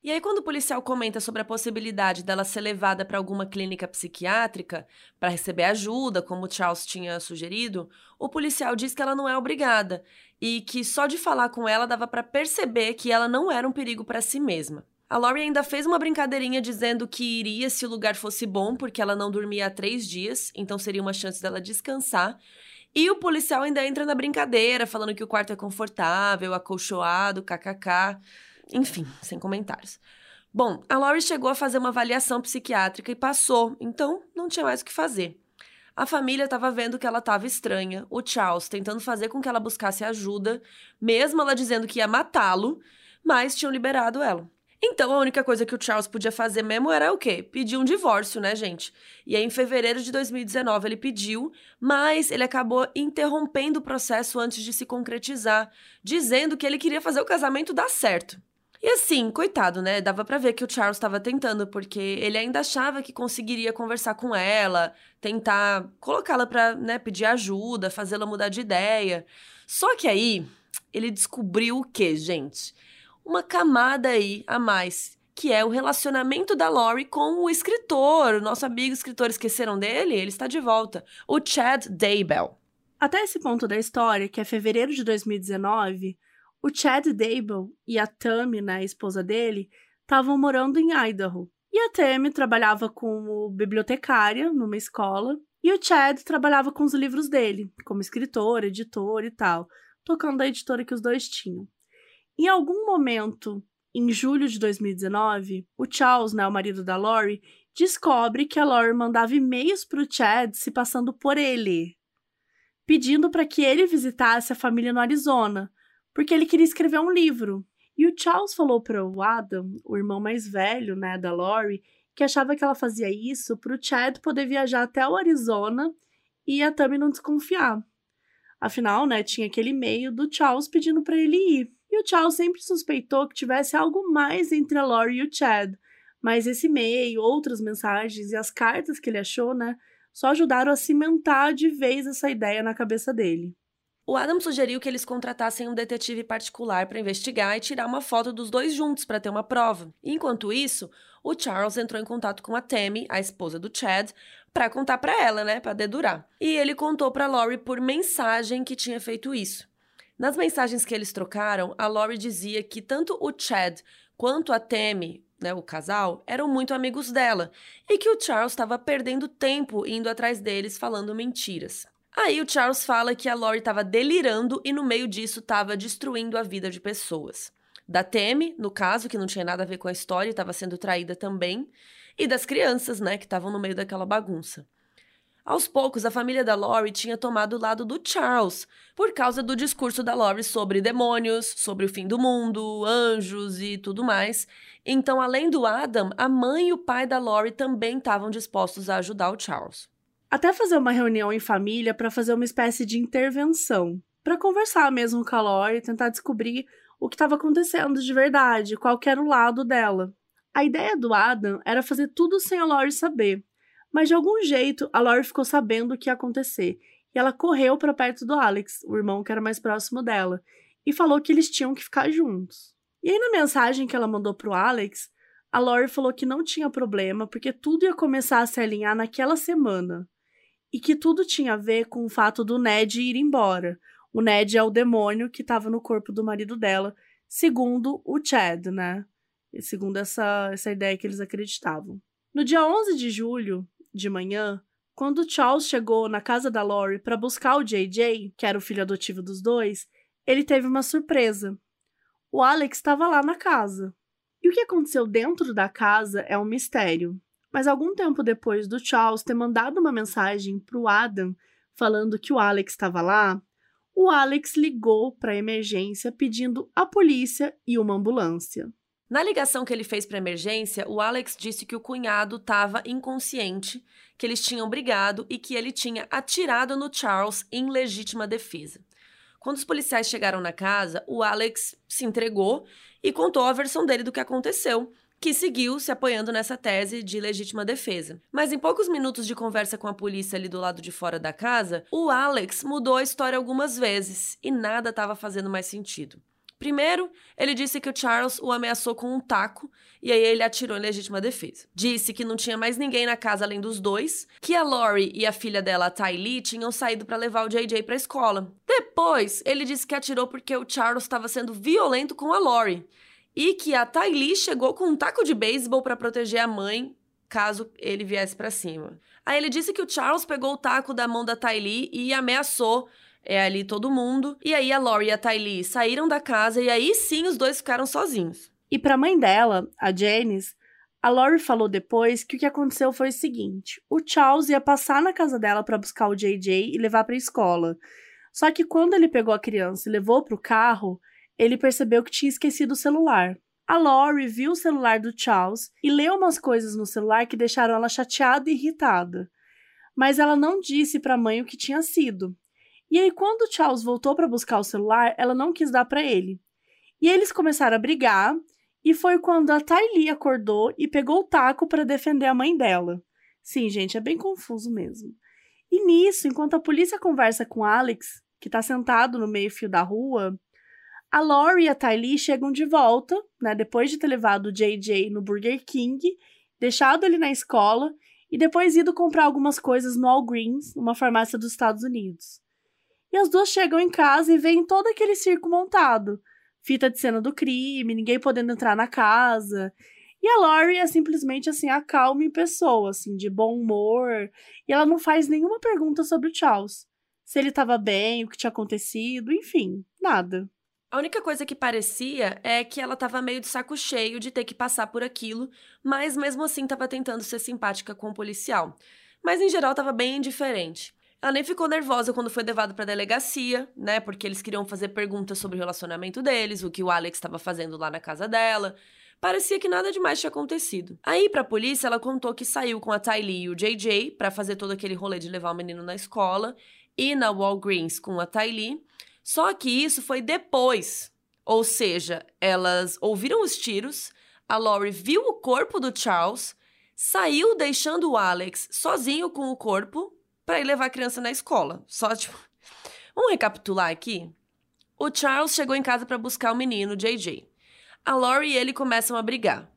E aí, quando o policial comenta sobre a possibilidade dela ser levada para alguma clínica psiquiátrica para receber ajuda, como o Charles tinha sugerido, o policial diz que ela não é obrigada e que só de falar com ela dava para perceber que ela não era um perigo para si mesma. A Laurie ainda fez uma brincadeirinha dizendo que iria se o lugar fosse bom, porque ela não dormia há três dias, então seria uma chance dela descansar. E o policial ainda entra na brincadeira, falando que o quarto é confortável, acolchoado, kkk. Enfim, sem comentários. Bom, a Laurie chegou a fazer uma avaliação psiquiátrica e passou, então não tinha mais o que fazer. A família estava vendo que ela estava estranha, o Charles tentando fazer com que ela buscasse ajuda, mesmo ela dizendo que ia matá-lo, mas tinham liberado ela. Então a única coisa que o Charles podia fazer mesmo era o quê? Pedir um divórcio, né, gente? E aí em fevereiro de 2019 ele pediu, mas ele acabou interrompendo o processo antes de se concretizar, dizendo que ele queria fazer o casamento dar certo. E assim, coitado, né? Dava para ver que o Charles estava tentando, porque ele ainda achava que conseguiria conversar com ela, tentar colocá-la para, né, pedir ajuda, fazê-la mudar de ideia. Só que aí ele descobriu o quê, gente? Uma camada aí a mais, que é o relacionamento da Lori com o escritor, o nosso amigo escritor, esqueceram dele? Ele está de volta, o Chad Daybell. Até esse ponto da história, que é fevereiro de 2019, o Chad Dable e a Tammy, né, a esposa dele, estavam morando em Idaho. E a Tammy trabalhava como bibliotecária numa escola, e o Chad trabalhava com os livros dele, como escritor, editor e tal, tocando a editora que os dois tinham. Em algum momento, em julho de 2019, o Charles, né, o marido da Lori, descobre que a Lori mandava e-mails para o Chad se passando por ele, pedindo para que ele visitasse a família no Arizona, porque ele queria escrever um livro. E o Charles falou para o Adam, o irmão mais velho, né, da Lori, que achava que ela fazia isso para o Chad poder viajar até o Arizona e a Tammy não desconfiar. Afinal, né, tinha aquele e-mail do Charles pedindo para ele ir. E o Charles sempre suspeitou que tivesse algo mais entre a Lori e o Chad. Mas esse e-mail, outras mensagens e as cartas que ele achou, né, só ajudaram a cimentar de vez essa ideia na cabeça dele. O Adam sugeriu que eles contratassem um detetive particular para investigar e tirar uma foto dos dois juntos para ter uma prova. Enquanto isso, o Charles entrou em contato com a Tammy, a esposa do Chad, para contar para ela, né, para dedurar. E ele contou para Lori por mensagem que tinha feito isso. Nas mensagens que eles trocaram, a Lori dizia que tanto o Chad quanto a Tammy, né, o casal, eram muito amigos dela e que o Charles estava perdendo tempo indo atrás deles falando mentiras. Aí o Charles fala que a Lori estava delirando e no meio disso estava destruindo a vida de pessoas. Da Temi, no caso, que não tinha nada a ver com a história e estava sendo traída também, e das crianças, né, que estavam no meio daquela bagunça. Aos poucos, a família da Lori tinha tomado o lado do Charles, por causa do discurso da Lori sobre demônios, sobre o fim do mundo, anjos e tudo mais. Então, além do Adam, a mãe e o pai da Lori também estavam dispostos a ajudar o Charles até fazer uma reunião em família para fazer uma espécie de intervenção, para conversar mesmo com a Lori e tentar descobrir o que estava acontecendo de verdade, qual era o lado dela. A ideia do Adam era fazer tudo sem a Lori saber, mas de algum jeito a Lori ficou sabendo o que ia acontecer e ela correu para perto do Alex, o irmão que era mais próximo dela, e falou que eles tinham que ficar juntos. E aí na mensagem que ela mandou pro Alex, a Lori falou que não tinha problema porque tudo ia começar a se alinhar naquela semana e que tudo tinha a ver com o fato do Ned ir embora. O Ned é o demônio que estava no corpo do marido dela, segundo o Chad, né? Segundo essa, essa ideia que eles acreditavam. No dia 11 de julho, de manhã, quando Charles chegou na casa da Lori para buscar o JJ, que era o filho adotivo dos dois, ele teve uma surpresa. O Alex estava lá na casa. E o que aconteceu dentro da casa é um mistério. Mas algum tempo depois do Charles ter mandado uma mensagem para o Adam falando que o Alex estava lá, o Alex ligou para a emergência pedindo a polícia e uma ambulância. Na ligação que ele fez para emergência, o Alex disse que o cunhado estava inconsciente, que eles tinham brigado e que ele tinha atirado no Charles em legítima defesa. Quando os policiais chegaram na casa, o Alex se entregou e contou a versão dele do que aconteceu, que seguiu se apoiando nessa tese de legítima defesa. Mas em poucos minutos de conversa com a polícia ali do lado de fora da casa, o Alex mudou a história algumas vezes e nada estava fazendo mais sentido. Primeiro, ele disse que o Charles o ameaçou com um taco e aí ele atirou em legítima defesa. Disse que não tinha mais ninguém na casa além dos dois, que a Lori e a filha dela, a Ty Lee, tinham saído para levar o JJ para a escola. Depois, ele disse que atirou porque o Charles estava sendo violento com a Lori e que a Ty Lee chegou com um taco de beisebol para proteger a mãe caso ele viesse para cima. Aí ele disse que o Charles pegou o taco da mão da Ty Lee e ameaçou é ali todo mundo. E aí a Lori e a Tylee saíram da casa e aí sim os dois ficaram sozinhos. E para a mãe dela, a Janice, a Lori falou depois que o que aconteceu foi o seguinte: o Charles ia passar na casa dela para buscar o JJ e levar para a escola. Só que quando ele pegou a criança e levou para o carro, ele percebeu que tinha esquecido o celular. A Lori viu o celular do Charles e leu umas coisas no celular que deixaram ela chateada e irritada. Mas ela não disse para a mãe o que tinha sido. E aí, quando Charles voltou para buscar o celular, ela não quis dar para ele. E eles começaram a brigar, e foi quando a Tylee acordou e pegou o taco para defender a mãe dela. Sim, gente, é bem confuso mesmo. E nisso, enquanto a polícia conversa com Alex, que está sentado no meio-fio da rua, a Lori e a Tylee chegam de volta, né, depois de ter levado o JJ no Burger King, deixado ele na escola e depois ido comprar algumas coisas no Walgreens, uma farmácia dos Estados Unidos. E as duas chegam em casa e veem todo aquele circo montado. Fita de cena do crime, ninguém podendo entrar na casa. E a Laurie é simplesmente assim, a calma em pessoa, assim, de bom humor. E ela não faz nenhuma pergunta sobre o Charles. Se ele estava bem, o que tinha acontecido, enfim, nada. A única coisa que parecia é que ela estava meio de saco cheio de ter que passar por aquilo, mas mesmo assim estava tentando ser simpática com o policial. Mas em geral estava bem indiferente. Ela nem ficou nervosa quando foi levado para a delegacia, né? Porque eles queriam fazer perguntas sobre o relacionamento deles, o que o Alex estava fazendo lá na casa dela. Parecia que nada demais tinha acontecido. Aí, pra polícia, ela contou que saiu com a Tylee e o JJ para fazer todo aquele rolê de levar o menino na escola e na Walgreens com a Tylee. Só que isso foi depois. Ou seja, elas ouviram os tiros, a Lori viu o corpo do Charles, saiu deixando o Alex sozinho com o corpo para ir levar a criança na escola. Só, tipo. [laughs] Vamos recapitular aqui? O Charles chegou em casa para buscar o menino, JJ. A Lori e ele começam a brigar.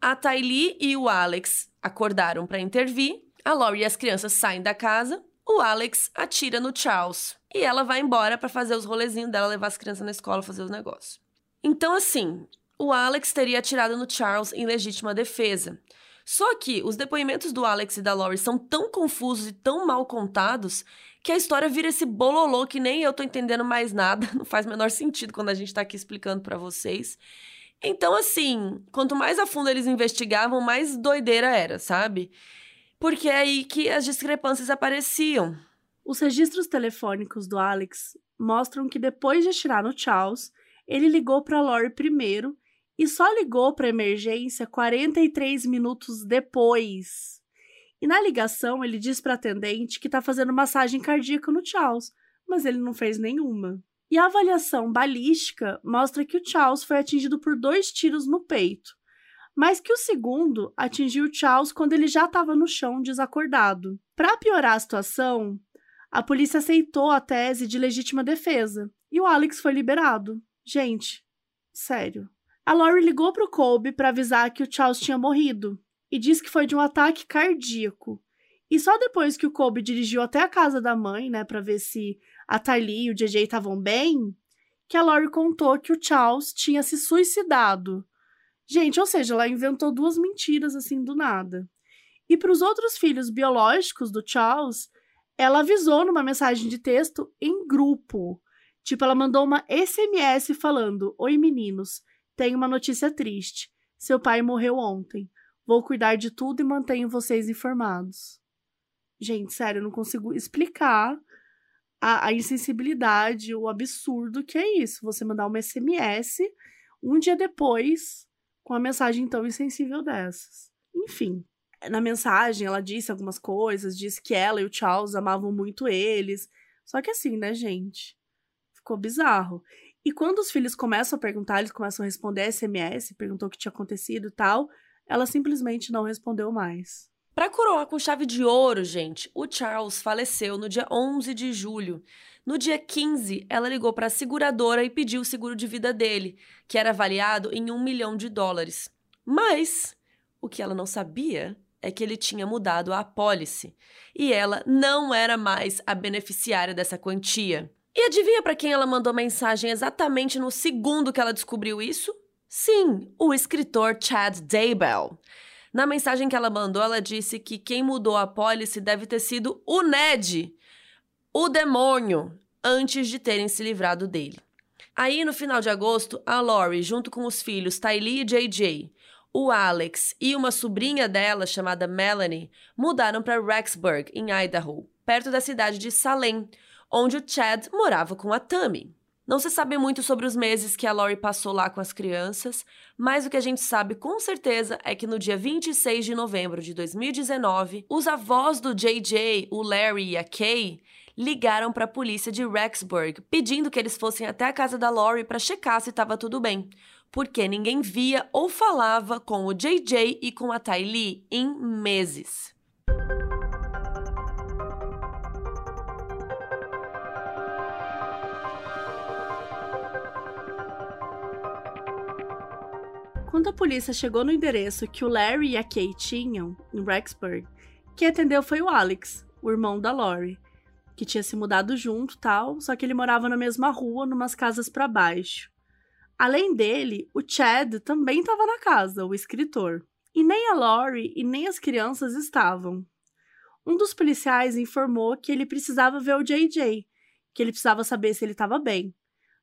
A Tylee e o Alex acordaram para intervir. A Lori e as crianças saem da casa. O Alex atira no Charles. E ela vai embora para fazer os rolezinhos dela, levar as crianças na escola, fazer os negócios. Então, assim, o Alex teria atirado no Charles em legítima defesa. Só que os depoimentos do Alex e da Lori são tão confusos e tão mal contados que a história vira esse bololô que nem eu tô entendendo mais nada, [laughs] não faz menor sentido quando a gente tá aqui explicando para vocês. Então, assim, quanto mais a fundo eles investigavam, mais doideira era, sabe? Porque é aí que as discrepâncias apareciam. Os registros telefônicos do Alex mostram que depois de atirar no Charles, ele ligou para Lori primeiro e só ligou para emergência 43 minutos depois. E na ligação ele diz para atendente que está fazendo massagem cardíaca no Charles, mas ele não fez nenhuma. E a avaliação balística mostra que o Charles foi atingido por dois tiros no peito, mas que o segundo atingiu o Charles quando ele já estava no chão desacordado. Para piorar a situação, a polícia aceitou a tese de legítima defesa e o Alex foi liberado. Gente, sério. A Lori ligou para o Colby para avisar que o Charles tinha morrido e disse que foi de um ataque cardíaco. E só depois que o Colby dirigiu até a casa da mãe, né, para ver se a Tylee e o JJ estavam bem, que a Lori contou que o Charles tinha se suicidado. Gente, ou seja, ela inventou duas mentiras assim do nada. E para os outros filhos biológicos do Charles, ela avisou numa mensagem de texto em grupo. Tipo, ela mandou uma SMS falando: Oi, meninos, tenho uma notícia triste. Seu pai morreu ontem. Vou cuidar de tudo e mantenho vocês informados. Gente, sério, eu não consigo explicar a, a insensibilidade, o absurdo que é isso. Você mandar uma SMS um dia depois com a mensagem tão insensível dessas. Enfim, na mensagem ela disse algumas coisas, disse que ela e o Charles amavam muito eles. Só que assim, né, gente? Ficou bizarro. E quando os filhos começam a perguntar, eles começam a responder SMS, perguntou o que tinha acontecido e tal, ela simplesmente não respondeu mais. Para coroar com chave de ouro, gente, o Charles faleceu no dia 11 de julho, No dia 15, ela ligou para a seguradora e pediu o seguro de vida dele, que era avaliado em um milhão de dólares. Mas o que ela não sabia é que ele tinha mudado a apólice e ela não era mais a beneficiária dessa quantia. E adivinha para quem ela mandou mensagem exatamente no segundo que ela descobriu isso? Sim, o escritor Chad Daybell. Na mensagem que ela mandou, ela disse que quem mudou a apólice deve ter sido o Ned, o demônio, antes de terem se livrado dele. Aí, no final de agosto, a Lori, junto com os filhos Tylee e JJ, o Alex e uma sobrinha dela, chamada Melanie, mudaram para Rexburg, em Idaho, perto da cidade de Salem, onde o Chad morava com a Tammy. Não se sabe muito sobre os meses que a Lori passou lá com as crianças, mas o que a gente sabe com certeza é que no dia 26 de novembro de 2019, os avós do JJ, o Larry e a Kay, ligaram para a polícia de Rexburg, pedindo que eles fossem até a casa da Lori para checar se estava tudo bem, porque ninguém via ou falava com o JJ e com a Tylee em meses. Quando a polícia chegou no endereço que o Larry e a Kay tinham, em Rexburg, quem atendeu foi o Alex, o irmão da Lori, que tinha se mudado junto tal, só que ele morava na mesma rua, numas casas para baixo. Além dele, o Chad também estava na casa, o escritor. E nem a Lori e nem as crianças estavam. Um dos policiais informou que ele precisava ver o JJ, que ele precisava saber se ele estava bem.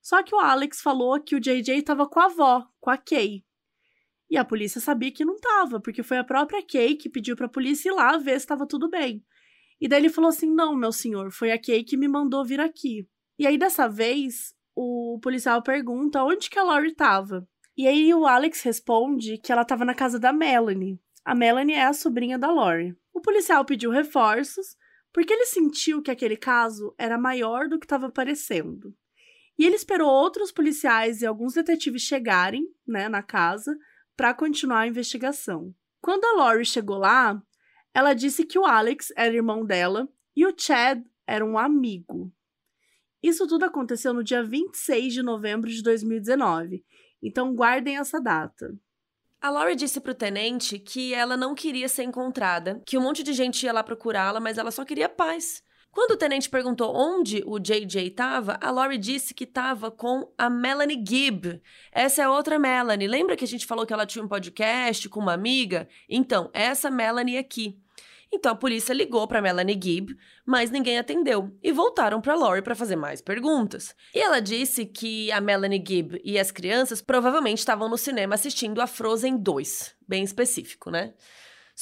Só que o Alex falou que o JJ estava com a avó, com a Kay. E a polícia sabia que não estava, porque foi a própria Kay que pediu para a polícia ir lá ver se estava tudo bem. E daí ele falou assim: Não, meu senhor, foi a Kay que me mandou vir aqui. E aí dessa vez, o policial pergunta onde que a Lori estava. E aí o Alex responde que ela estava na casa da Melanie. A Melanie é a sobrinha da Lori. O policial pediu reforços porque ele sentiu que aquele caso era maior do que estava parecendo. E ele esperou outros policiais e alguns detetives chegarem, né, na casa para continuar a investigação. Quando a Lori chegou lá, ela disse que o Alex era irmão dela e o Chad era um amigo. Isso tudo aconteceu no dia 26 de novembro de 2019, então guardem essa data. A Lori disse pro tenente que ela não queria ser encontrada, que um monte de gente ia lá procurá-la, mas ela só queria paz. Quando o tenente perguntou onde o JJ estava, a Lori disse que estava com a Melanie Gibb. Essa é outra Melanie. Lembra que a gente falou que ela tinha um podcast com uma amiga? Então, essa Melanie aqui. Então a polícia ligou para Melanie Gibb, mas ninguém atendeu e voltaram para Lori para fazer mais perguntas. E ela disse que a Melanie Gibb e as crianças provavelmente estavam no cinema assistindo a Frozen 2, bem específico, né?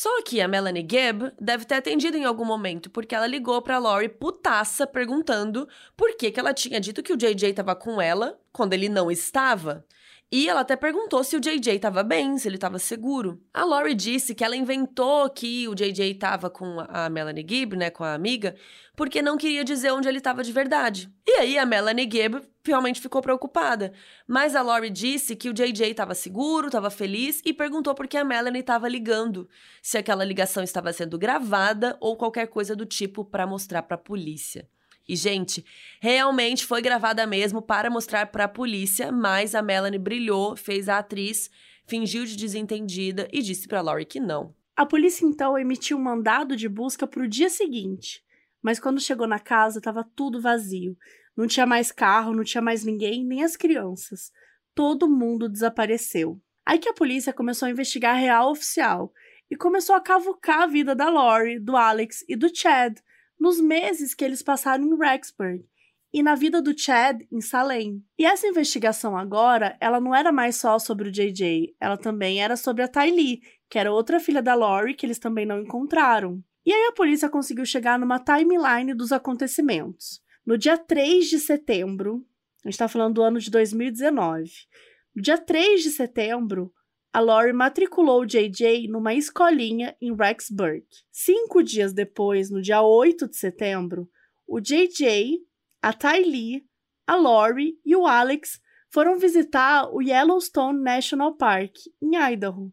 Só que a Melanie Gibb deve ter atendido em algum momento, porque ela ligou pra Lori putaça perguntando por que, que ela tinha dito que o JJ estava com ela quando ele não estava. E ela até perguntou se o JJ estava bem, se ele estava seguro. A Lori disse que ela inventou que o JJ estava com a Melanie Gibb, né, com a amiga, porque não queria dizer onde ele estava de verdade. E aí a Melanie Gibb realmente ficou preocupada. Mas a Lori disse que o JJ estava seguro, estava feliz e perguntou por que a Melanie estava ligando, se aquela ligação estava sendo gravada ou qualquer coisa do tipo para mostrar para a polícia. E, gente, realmente foi gravada mesmo para mostrar para a polícia, mas a Melanie brilhou, fez a atriz, fingiu de desentendida e disse para Laurie que não. A polícia então emitiu um mandado de busca para o dia seguinte, mas quando chegou na casa estava tudo vazio. Não tinha mais carro, não tinha mais ninguém, nem as crianças. Todo mundo desapareceu. Aí que a polícia começou a investigar a real oficial e começou a cavucar a vida da Lori, do Alex e do Chad, nos meses que eles passaram em Rexburg e na vida do Chad em Salem. E essa investigação agora, ela não era mais só sobre o JJ, ela também era sobre a Tylee, que era outra filha da Lori que eles também não encontraram. E aí a polícia conseguiu chegar numa timeline dos acontecimentos. No dia 3 de setembro, a gente está falando do ano de 2019. No dia 3 de setembro, a Lori matriculou JJ numa escolinha em Rexburg. Cinco dias depois, no dia 8 de setembro, o JJ, a Tylee, a Lori e o Alex foram visitar o Yellowstone National Park, em Idaho.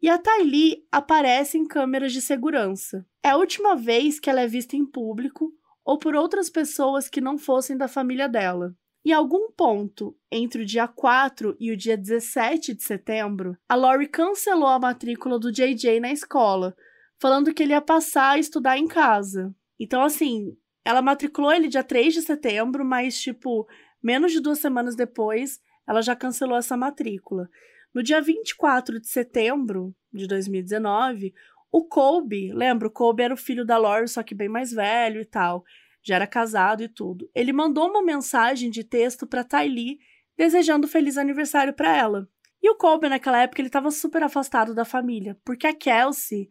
E a Tylee aparece em câmeras de segurança. É a última vez que ela é vista em público ou por outras pessoas que não fossem da família dela. Em algum ponto entre o dia 4 e o dia 17 de setembro, a Lori cancelou a matrícula do JJ na escola, falando que ele ia passar a estudar em casa. Então, assim, ela matriculou ele dia 3 de setembro, mas, tipo, menos de duas semanas depois, ela já cancelou essa matrícula. No dia 24 de setembro de 2019, o Colby, lembra? O Colby era o filho da Lori, só que bem mais velho e tal já era casado e tudo. Ele mandou uma mensagem de texto para Tylee desejando feliz aniversário para ela. E o Colby naquela época ele estava super afastado da família, porque a Kelsey,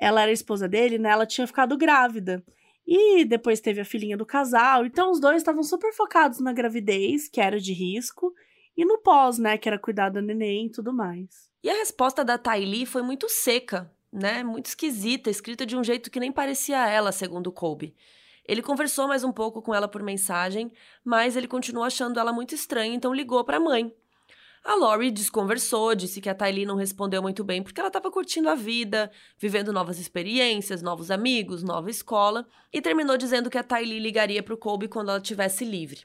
ela era esposa dele, né? Ela tinha ficado grávida. E depois teve a filhinha do casal, então os dois estavam super focados na gravidez, que era de risco, e no pós, né, que era cuidar da neném e tudo mais. E a resposta da Tylee foi muito seca, né? Muito esquisita, escrita de um jeito que nem parecia ela, segundo Colby. Ele conversou mais um pouco com ela por mensagem, mas ele continuou achando ela muito estranha, então ligou para a mãe. A Lori desconversou, disse que a Tylee não respondeu muito bem porque ela estava curtindo a vida, vivendo novas experiências, novos amigos, nova escola, e terminou dizendo que a Tylee ligaria para o Colby quando ela estivesse livre.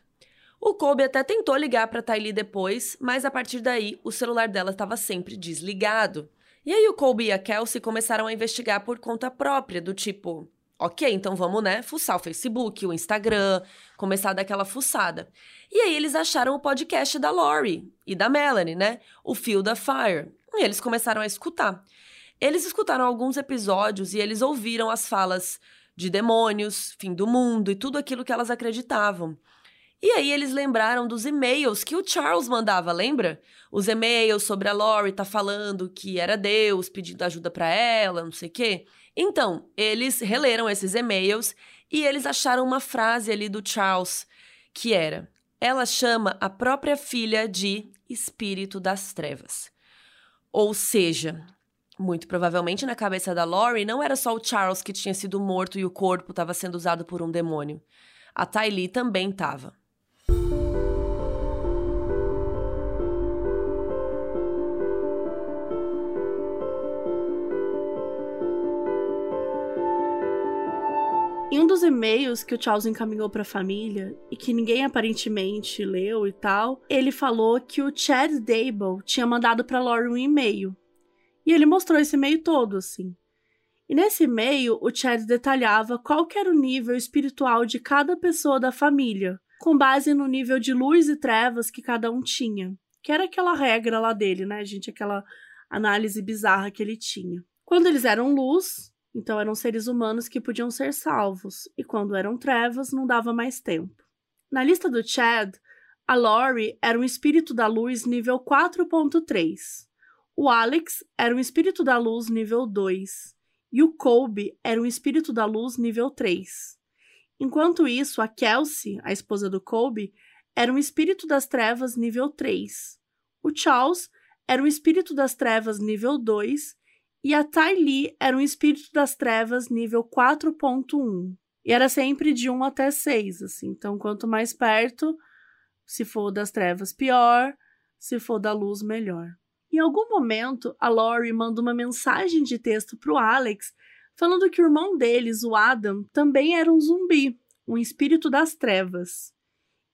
O Colby até tentou ligar para a Tylee depois, mas a partir daí o celular dela estava sempre desligado. E aí o Colby e a Kelsey começaram a investigar por conta própria, do tipo, Ok, então vamos, né, fuçar o Facebook, o Instagram, começar daquela fuçada. E aí eles acharam o podcast da Lori e da Melanie, né? O Feel the Fire. E eles começaram a escutar. Eles escutaram alguns episódios e eles ouviram as falas de demônios, fim do mundo e tudo aquilo que elas acreditavam. E aí eles lembraram dos e-mails que o Charles mandava, lembra? Os e-mails sobre a Lori tá falando que era Deus pedindo ajuda para ela, não sei o quê. Então, eles releram esses e-mails e eles acharam uma frase ali do Charles que era: Ela chama a própria filha de espírito das trevas. Ou seja, muito provavelmente na cabeça da Lori não era só o Charles que tinha sido morto e o corpo estava sendo usado por um demônio. A Tylee também estava. Dos e-mails que o Charles encaminhou para a família e que ninguém aparentemente leu e tal, ele falou que o Chad Dable tinha mandado para Lori um e-mail. E ele mostrou esse e-mail todo assim. E nesse e-mail, o Chad detalhava qual era o nível espiritual de cada pessoa da família, com base no nível de luz e trevas que cada um tinha. Que era aquela regra lá dele, né, gente? Aquela análise bizarra que ele tinha. Quando eles eram luz, então eram seres humanos que podiam ser salvos, e quando eram trevas, não dava mais tempo. Na lista do Chad, a Lori era um espírito da luz nível 4.3. O Alex era um espírito da luz nível 2. E o Colby era um espírito da luz nível 3. Enquanto isso, a Kelsey, a esposa do Colby, era um espírito das trevas nível 3. O Charles era um espírito das trevas nível 2 e a Tai Li era um espírito das trevas nível 4.1. E era sempre de 1 até 6, assim. Então, quanto mais perto, se for das trevas, pior. Se for da luz, melhor. Em algum momento, a Lori manda uma mensagem de texto pro Alex falando que o irmão deles, o Adam, também era um zumbi, um espírito das trevas.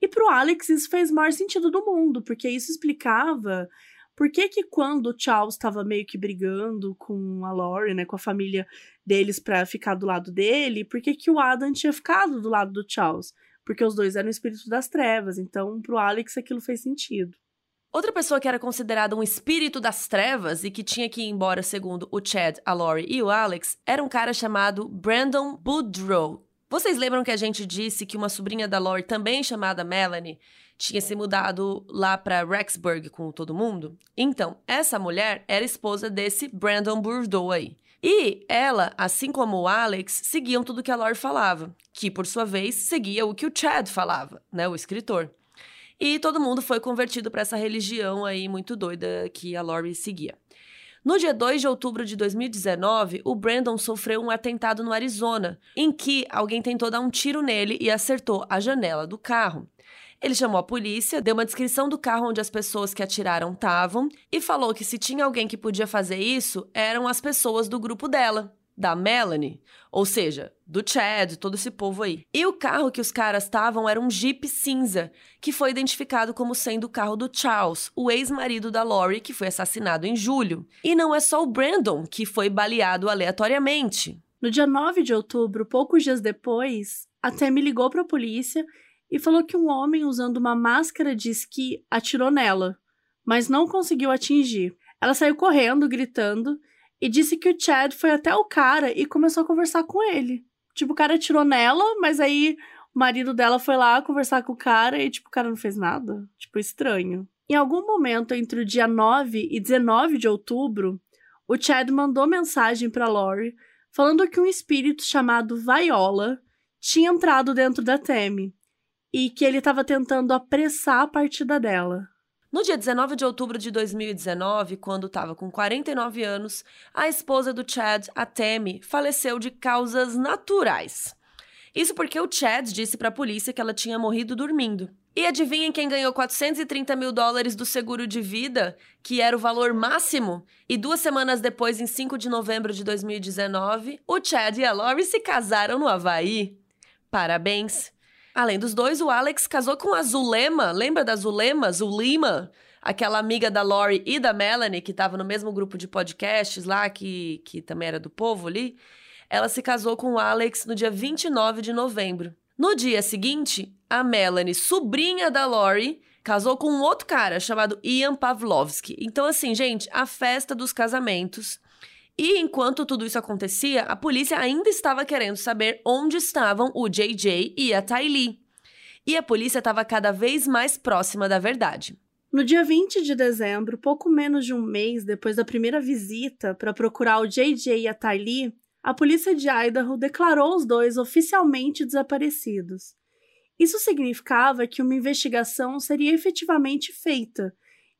E pro Alex isso fez o maior sentido do mundo, porque isso explicava por que que quando o Charles estava meio que brigando com a Lori, né, com a família deles para ficar do lado dele, por que que o Adam tinha ficado do lado do Charles? Porque os dois eram espíritos das trevas, então pro Alex aquilo fez sentido. Outra pessoa que era considerada um espírito das trevas e que tinha que ir embora, segundo o Chad, a Lori e o Alex, era um cara chamado Brandon Boudreaux. Vocês lembram que a gente disse que uma sobrinha da Lori, também chamada Melanie, tinha se mudado lá para Rexburg com todo mundo. Então, essa mulher era esposa desse Brandon Bourdeau aí. E ela, assim como o Alex, seguiam tudo que a Lori falava, que por sua vez seguia o que o Chad falava, né, o escritor. E todo mundo foi convertido para essa religião aí muito doida que a Lori seguia. No dia 2 de outubro de 2019, o Brandon sofreu um atentado no Arizona, em que alguém tentou dar um tiro nele e acertou a janela do carro. Ele chamou a polícia, deu uma descrição do carro onde as pessoas que atiraram estavam e falou que se tinha alguém que podia fazer isso, eram as pessoas do grupo dela. Da Melanie, ou seja, do Chad, todo esse povo aí. E o carro que os caras estavam era um Jeep cinza, que foi identificado como sendo o carro do Charles, o ex-marido da Lori, que foi assassinado em julho. E não é só o Brandon que foi baleado aleatoriamente. No dia 9 de outubro, poucos dias depois, a Tammy ligou para a polícia e falou que um homem usando uma máscara de esqui atirou nela, mas não conseguiu atingir. Ela saiu correndo, gritando, e disse que o Chad foi até o cara e começou a conversar com ele. Tipo, o cara atirou nela, mas aí o marido dela foi lá conversar com o cara e, tipo, o cara não fez nada. Tipo, estranho. Em algum momento entre o dia 9 e 19 de outubro, o Chad mandou mensagem para Lori falando que um espírito chamado Viola tinha entrado dentro da Temi e que ele estava tentando apressar a partida dela. No dia 19 de outubro de 2019, quando estava com 49 anos, a esposa do Chad, a Tammy, faleceu de causas naturais. Isso porque o Chad disse para a polícia que ela tinha morrido dormindo. E adivinhem quem ganhou 430 mil dólares do seguro de vida, que era o valor máximo? E duas semanas depois, em 5 de novembro de 2019, o Chad e a Lori se casaram no Havaí. Parabéns! Além dos dois, o Alex casou com a Zulema. Lembra da Zulema? Zulima? Aquela amiga da Lori e da Melanie, que estava no mesmo grupo de podcasts lá, que, que também era do povo ali. Ela se casou com o Alex no dia 29 de novembro. No dia seguinte, a Melanie, sobrinha da Lori, casou com um outro cara chamado Ian Pavlovsky. Então, assim, gente, a festa dos casamentos e enquanto tudo isso acontecia, a polícia ainda estava querendo saber onde estavam o JJ e a Tylee. E a polícia estava cada vez mais próxima da verdade. No dia 20 de dezembro, pouco menos de um mês depois da primeira visita para procurar o JJ e a Tylee, a polícia de Idaho declarou os dois oficialmente desaparecidos. Isso significava que uma investigação seria efetivamente feita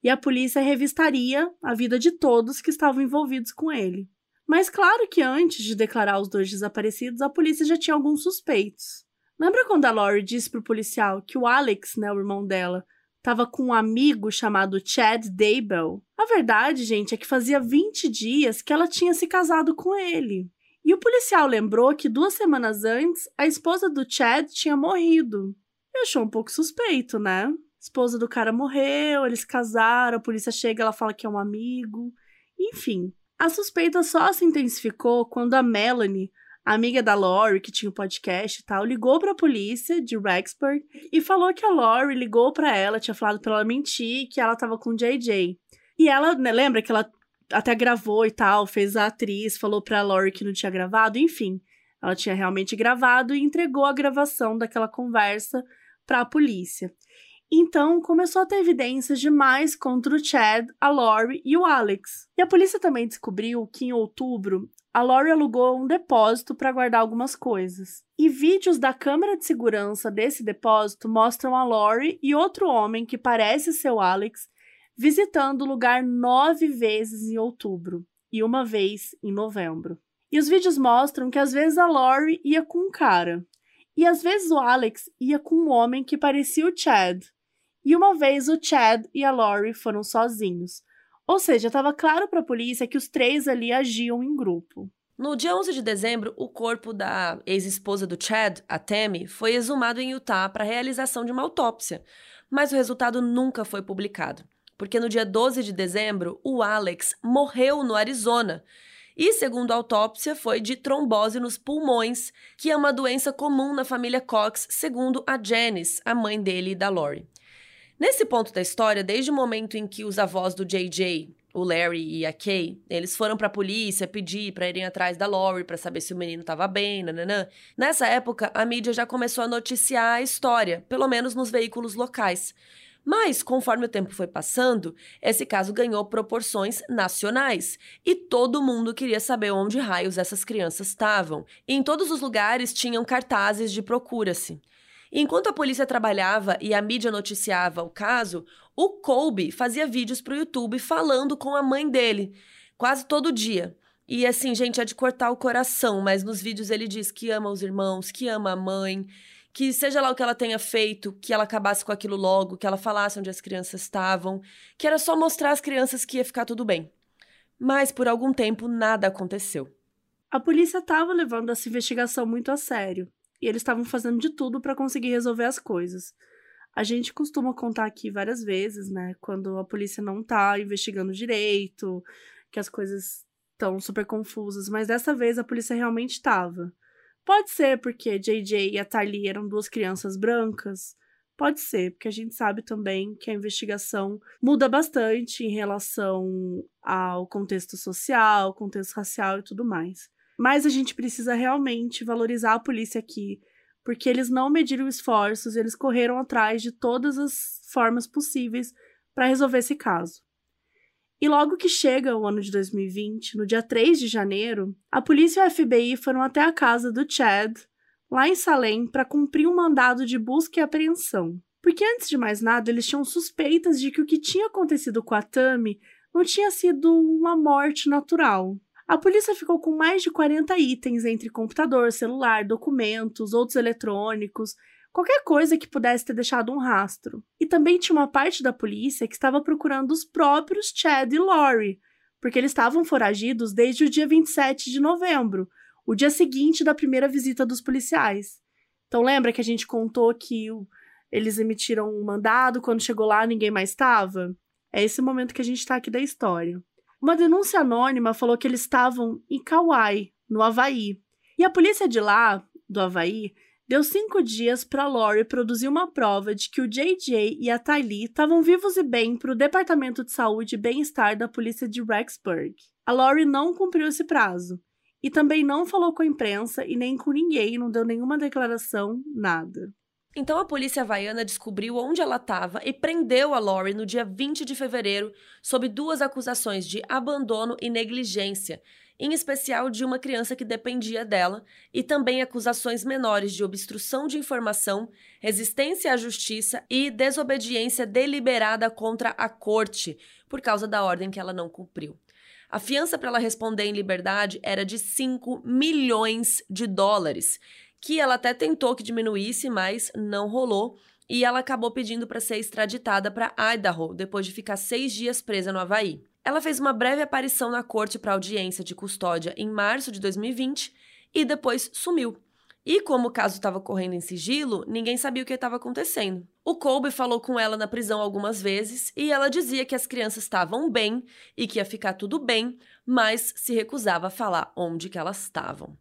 e a polícia revistaria a vida de todos que estavam envolvidos com ele. Mas claro que antes de declarar os dois desaparecidos, a polícia já tinha alguns suspeitos. Lembra quando a Lori disse pro policial que o Alex, né, o irmão dela, estava com um amigo chamado Chad Daybell? A verdade, gente, é que fazia 20 dias que ela tinha se casado com ele. E o policial lembrou que duas semanas antes a esposa do Chad tinha morrido. E achou um pouco suspeito, né? Esposa do cara morreu, eles casaram, a polícia chega, ela fala que é um amigo. Enfim, a suspeita só se intensificou quando a Melanie, amiga da Lori, que tinha o um podcast e tal, ligou para a polícia de Rexburg e falou que a Lori ligou para ela, tinha falado para ela mentir, que ela tava com o JJ. E ela, né, lembra que ela até gravou e tal, fez a atriz, falou pra Lori que não tinha gravado, enfim. Ela tinha realmente gravado e entregou a gravação daquela conversa para a polícia. Então, começou a ter evidências demais contra o Chad, a Lori e o Alex. E a polícia também descobriu que em outubro, a Lori alugou um depósito para guardar algumas coisas. E vídeos da câmera de segurança desse depósito mostram a Lori e outro homem que parece ser o Alex visitando o lugar nove vezes em outubro e uma vez em novembro. E os vídeos mostram que às vezes a Lori ia com um cara, e às vezes o Alex ia com um homem que parecia o Chad. E uma vez o Chad e a Lori foram sozinhos. Ou seja, estava claro para a polícia que os três ali agiam em grupo. No dia 11 de dezembro, o corpo da ex-esposa do Chad, a Tammy, foi exumado em Utah para realização de uma autópsia, mas o resultado nunca foi publicado, porque no dia 12 de dezembro, o Alex morreu no Arizona. E, segundo a autópsia, foi de trombose nos pulmões, que é uma doença comum na família Cox, segundo a Janice, a mãe dele e da Lori. Nesse ponto da história, desde o momento em que os avós do JJ, o Larry e a Kay, eles foram para a polícia pedir para irem atrás da Lori para saber se o menino estava bem, nananã. Nessa época, a mídia já começou a noticiar a história, pelo menos nos veículos locais. Mas, conforme o tempo foi passando, esse caso ganhou proporções nacionais e todo mundo queria saber onde raios essas crianças estavam. E em todos os lugares tinham cartazes de procura-se. Enquanto a polícia trabalhava e a mídia noticiava o caso, o Colby fazia vídeos para o YouTube falando com a mãe dele, quase todo dia. E assim, gente, é de cortar o coração, mas nos vídeos ele diz que ama os irmãos, que ama a mãe, que seja lá o que ela tenha feito, que ela acabasse com aquilo logo, que ela falasse onde as crianças estavam, que era só mostrar às crianças que ia ficar tudo bem. Mas por algum tempo nada aconteceu. A polícia estava levando essa investigação muito a sério e eles estavam fazendo de tudo para conseguir resolver as coisas. A gente costuma contar aqui várias vezes, né, quando a polícia não tá investigando direito, que as coisas estão super confusas, mas dessa vez a polícia realmente estava. Pode ser porque JJ e a Tali eram duas crianças brancas, Pode ser, porque a gente sabe também que a investigação muda bastante em relação ao contexto social, contexto racial e tudo mais. Mas a gente precisa realmente valorizar a polícia aqui, porque eles não mediram esforços, eles correram atrás de todas as formas possíveis para resolver esse caso. E logo que chega o ano de 2020, no dia 3 de janeiro, a polícia e o FBI foram até a casa do Chad, lá em Salem para cumprir um mandado de busca e apreensão. Porque antes de mais nada, eles tinham suspeitas de que o que tinha acontecido com a Tami não tinha sido uma morte natural. A polícia ficou com mais de 40 itens entre computador, celular, documentos, outros eletrônicos, qualquer coisa que pudesse ter deixado um rastro. E também tinha uma parte da polícia que estava procurando os próprios Chad e Lori, porque eles estavam foragidos desde o dia 27 de novembro, o dia seguinte da primeira visita dos policiais. Então lembra que a gente contou que eles emitiram um mandado, quando chegou lá ninguém mais estava? É esse momento que a gente está aqui da história. Uma denúncia anônima falou que eles estavam em Kauai, no Havaí. E a polícia de lá, do Havaí, deu cinco dias para Lori produzir uma prova de que o JJ e a Tylee estavam vivos e bem para o Departamento de Saúde e Bem-Estar da polícia de Rexburg. A Lori não cumpriu esse prazo e também não falou com a imprensa e nem com ninguém, não deu nenhuma declaração, nada. Então a polícia havaiana descobriu onde ela estava e prendeu a Lori no dia 20 de fevereiro sob duas acusações de abandono e negligência, em especial de uma criança que dependia dela, e também acusações menores de obstrução de informação, resistência à justiça e desobediência deliberada contra a corte, por causa da ordem que ela não cumpriu. A fiança para ela responder em liberdade era de 5 milhões de dólares, que ela até tentou que diminuísse, mas não rolou. E ela acabou pedindo para ser extraditada para Idaho depois de ficar seis dias presa no Havaí. Ela fez uma breve aparição na corte para audiência de custódia em março de 2020 e depois sumiu. E como o caso estava correndo em sigilo, ninguém sabia o que estava acontecendo. O Colby falou com ela na prisão algumas vezes e ela dizia que as crianças estavam bem e que ia ficar tudo bem, mas se recusava a falar onde que elas estavam.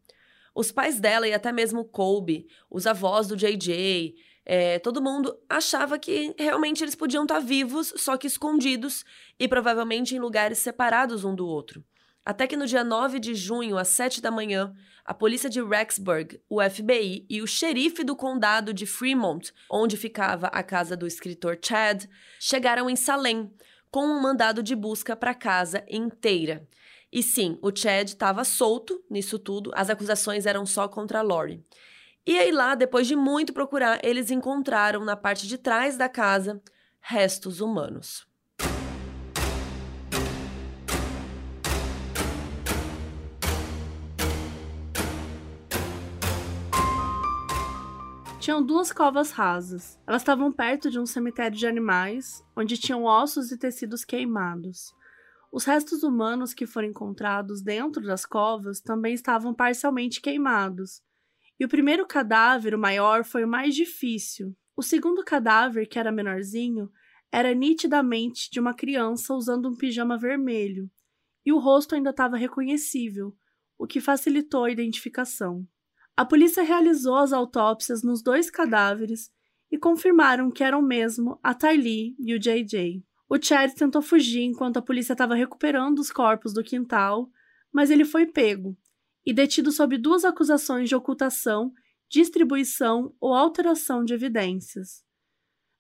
Os pais dela e até mesmo Colby, os avós do JJ, é, todo mundo achava que realmente eles podiam estar tá vivos, só que escondidos e provavelmente em lugares separados um do outro. Até que no dia 9 de junho, às 7 da manhã, a polícia de Rexburg, o FBI e o xerife do condado de Fremont, onde ficava a casa do escritor Chad, chegaram em Salem com um mandado de busca para a casa inteira. E sim, o Chad estava solto nisso tudo, as acusações eram só contra a Lori. E aí lá, depois de muito procurar, eles encontraram na parte de trás da casa restos humanos. Tinham duas covas rasas. Elas estavam perto de um cemitério de animais, onde tinham ossos e tecidos queimados. Os restos humanos que foram encontrados dentro das covas também estavam parcialmente queimados. E o primeiro cadáver, o maior, foi o mais difícil. O segundo cadáver, que era menorzinho, era nitidamente de uma criança usando um pijama vermelho, e o rosto ainda estava reconhecível, o que facilitou a identificação. A polícia realizou as autópsias nos dois cadáveres e confirmaram que eram mesmo a Tylee e o JJ. O Chad tentou fugir enquanto a polícia estava recuperando os corpos do quintal, mas ele foi pego e detido sob duas acusações de ocultação, distribuição ou alteração de evidências.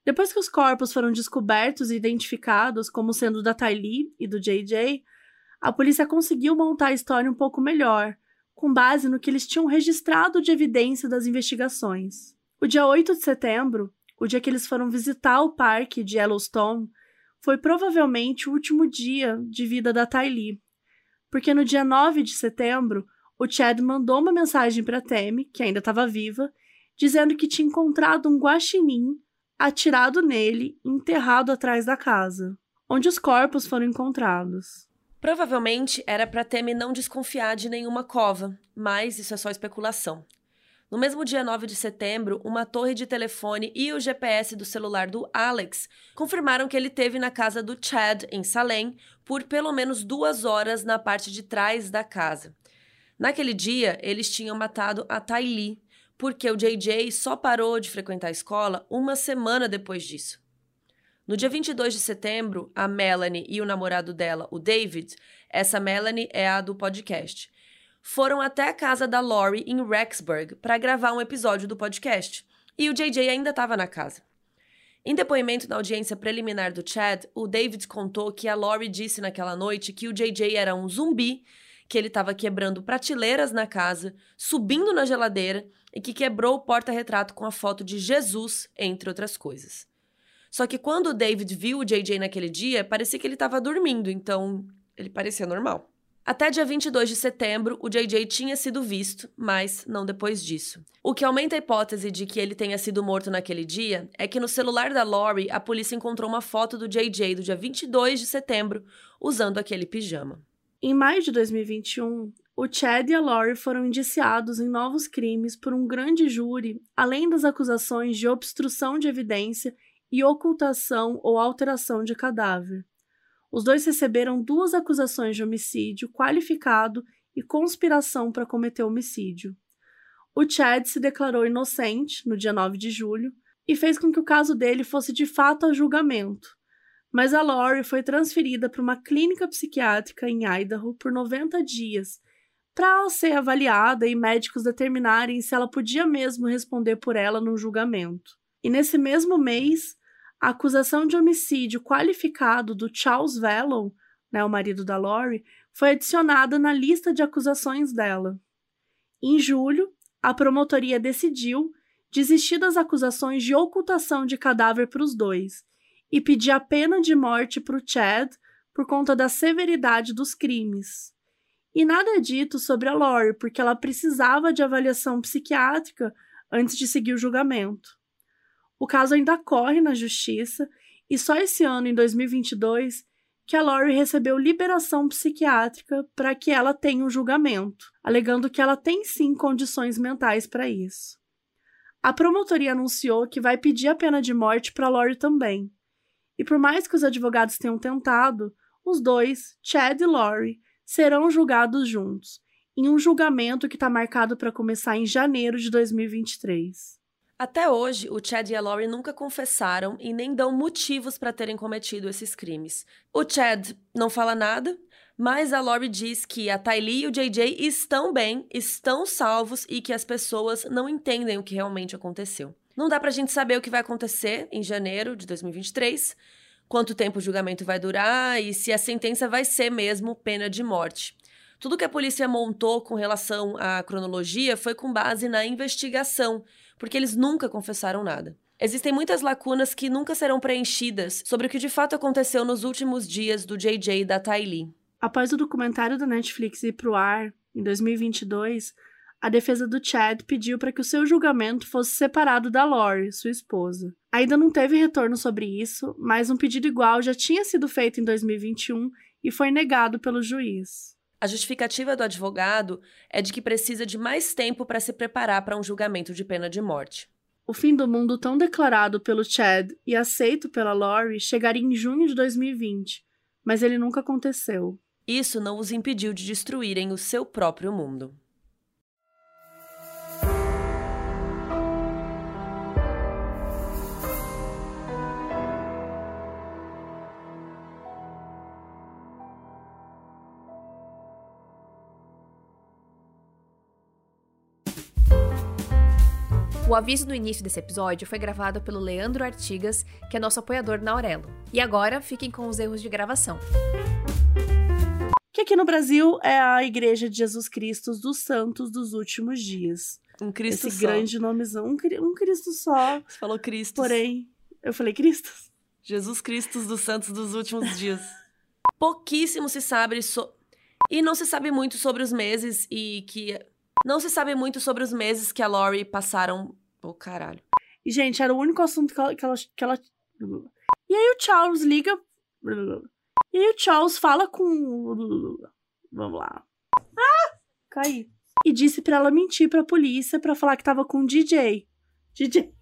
Depois que os corpos foram descobertos e identificados como sendo da Tylee e do JJ, a polícia conseguiu montar a história um pouco melhor com base no que eles tinham registrado de evidência das investigações. O dia 8 de setembro, o dia que eles foram visitar o parque de Yellowstone, foi provavelmente o último dia de vida da Tylee, porque no dia 9 de setembro, o Chad mandou uma mensagem para Tammy, que ainda estava viva, dizendo que tinha encontrado um guaxinim atirado nele enterrado atrás da casa, onde os corpos foram encontrados. Provavelmente era para Temi não desconfiar de nenhuma cova, mas isso é só especulação. No mesmo dia 9 de setembro, uma torre de telefone e o GPS do celular do Alex confirmaram que ele teve na casa do Chad, em Salem, por pelo menos duas horas na parte de trás da casa. Naquele dia, eles tinham matado a Tylee, porque o JJ só parou de frequentar a escola uma semana depois disso. No dia 22 de setembro, a Melanie e o namorado dela, o David, essa Melanie é a do podcast, foram até a casa da Lori em Rexburg para gravar um episódio do podcast. E o JJ ainda estava na casa. Em depoimento na audiência preliminar do Chad, o David contou que a Lori disse naquela noite que o JJ era um zumbi, que ele estava quebrando prateleiras na casa, subindo na geladeira e que quebrou o porta-retrato com a foto de Jesus, entre outras coisas. Só que quando o David viu o JJ naquele dia, parecia que ele estava dormindo, então ele parecia normal. Até dia 22 de setembro, o JJ tinha sido visto, mas não depois disso. O que aumenta a hipótese de que ele tenha sido morto naquele dia é que no celular da Lori, a polícia encontrou uma foto do JJ do dia 22 de setembro usando aquele pijama. Em maio de 2021, o Chad e a Lori foram indiciados em novos crimes por um grande júri, além das acusações de obstrução de evidência e ocultação ou alteração de cadáver. Os dois receberam duas acusações de homicídio qualificado e conspiração para cometer homicídio. O Chad se declarou inocente no dia 9 de julho e fez com que o caso dele fosse de fato a julgamento. Mas a Lori foi transferida para uma clínica psiquiátrica em Idaho por 90 dias para ser avaliada e médicos determinarem se ela podia mesmo responder por ela no julgamento. E nesse mesmo mês, a acusação de homicídio qualificado do Charles Vallon, né, o marido da Lori, foi adicionada na lista de acusações dela. Em julho, a promotoria decidiu desistir das acusações de ocultação de cadáver para os dois e pedir a pena de morte para o Chad por conta da severidade dos crimes. E nada é dito sobre a Lori, porque ela precisava de avaliação psiquiátrica antes de seguir o julgamento. O caso ainda corre na justiça e só esse ano, em 2022, que a Lori recebeu liberação psiquiátrica para que ela tenha um julgamento, alegando que ela tem sim condições mentais para isso. A promotoria anunciou que vai pedir a pena de morte para Lori também. E por mais que os advogados tenham tentado, os dois, Chad e Lori, serão julgados juntos, em um julgamento que está marcado para começar em janeiro de 2023. Até hoje, o Chad e a Lori nunca confessaram e nem dão motivos para terem cometido esses crimes. O Chad não fala nada, mas a Lori diz que a Tylee e o JJ estão bem, estão salvos e que as pessoas não entendem o que realmente aconteceu. Não dá pra gente saber o que vai acontecer em janeiro de 2023, quanto tempo o julgamento vai durar e se a sentença vai ser mesmo pena de morte. Tudo que a polícia montou com relação à cronologia foi com base na investigação porque eles nunca confessaram nada. Existem muitas lacunas que nunca serão preenchidas sobre o que de fato aconteceu nos últimos dias do JJ e da Tylee. Após o documentário da Netflix ir pro ar, em 2022, a defesa do Chad pediu para que o seu julgamento fosse separado da Lori, sua esposa. Ainda não teve retorno sobre isso, mas um pedido igual já tinha sido feito em 2021 e foi negado pelo juiz. A justificativa do advogado é de que precisa de mais tempo para se preparar para um julgamento de pena de morte. O fim do mundo tão declarado pelo Chad e aceito pela Lori chegaria em junho de 2020, mas ele nunca aconteceu. Isso não os impediu de destruírem o seu próprio mundo. O aviso no início desse episódio foi gravado pelo Leandro Artigas, que é nosso apoiador na Aurelo. E agora, fiquem com os erros de gravação. Que aqui no Brasil é a Igreja de Jesus Cristo dos Santos dos Últimos Dias. Um Cristo Esse só. grande nomezão, um, um Cristo só. Você falou Cristo. Porém, eu falei Cristo? Jesus Cristo dos Santos dos Últimos Dias. Pouquíssimo se sabe so... E não se sabe muito sobre os meses e que não se sabe muito sobre os meses que a Lori passaram. Ô, oh, caralho. E, gente, era o único assunto que ela, que ela, que ela. E aí o Charles liga. E aí o Charles fala com. Vamos lá. Ah! Caí. E disse pra ela mentir pra polícia pra falar que tava com o DJ. DJ.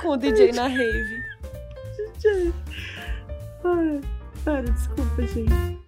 Com o DJ na rave. DJ. Ai, para, desculpa, gente.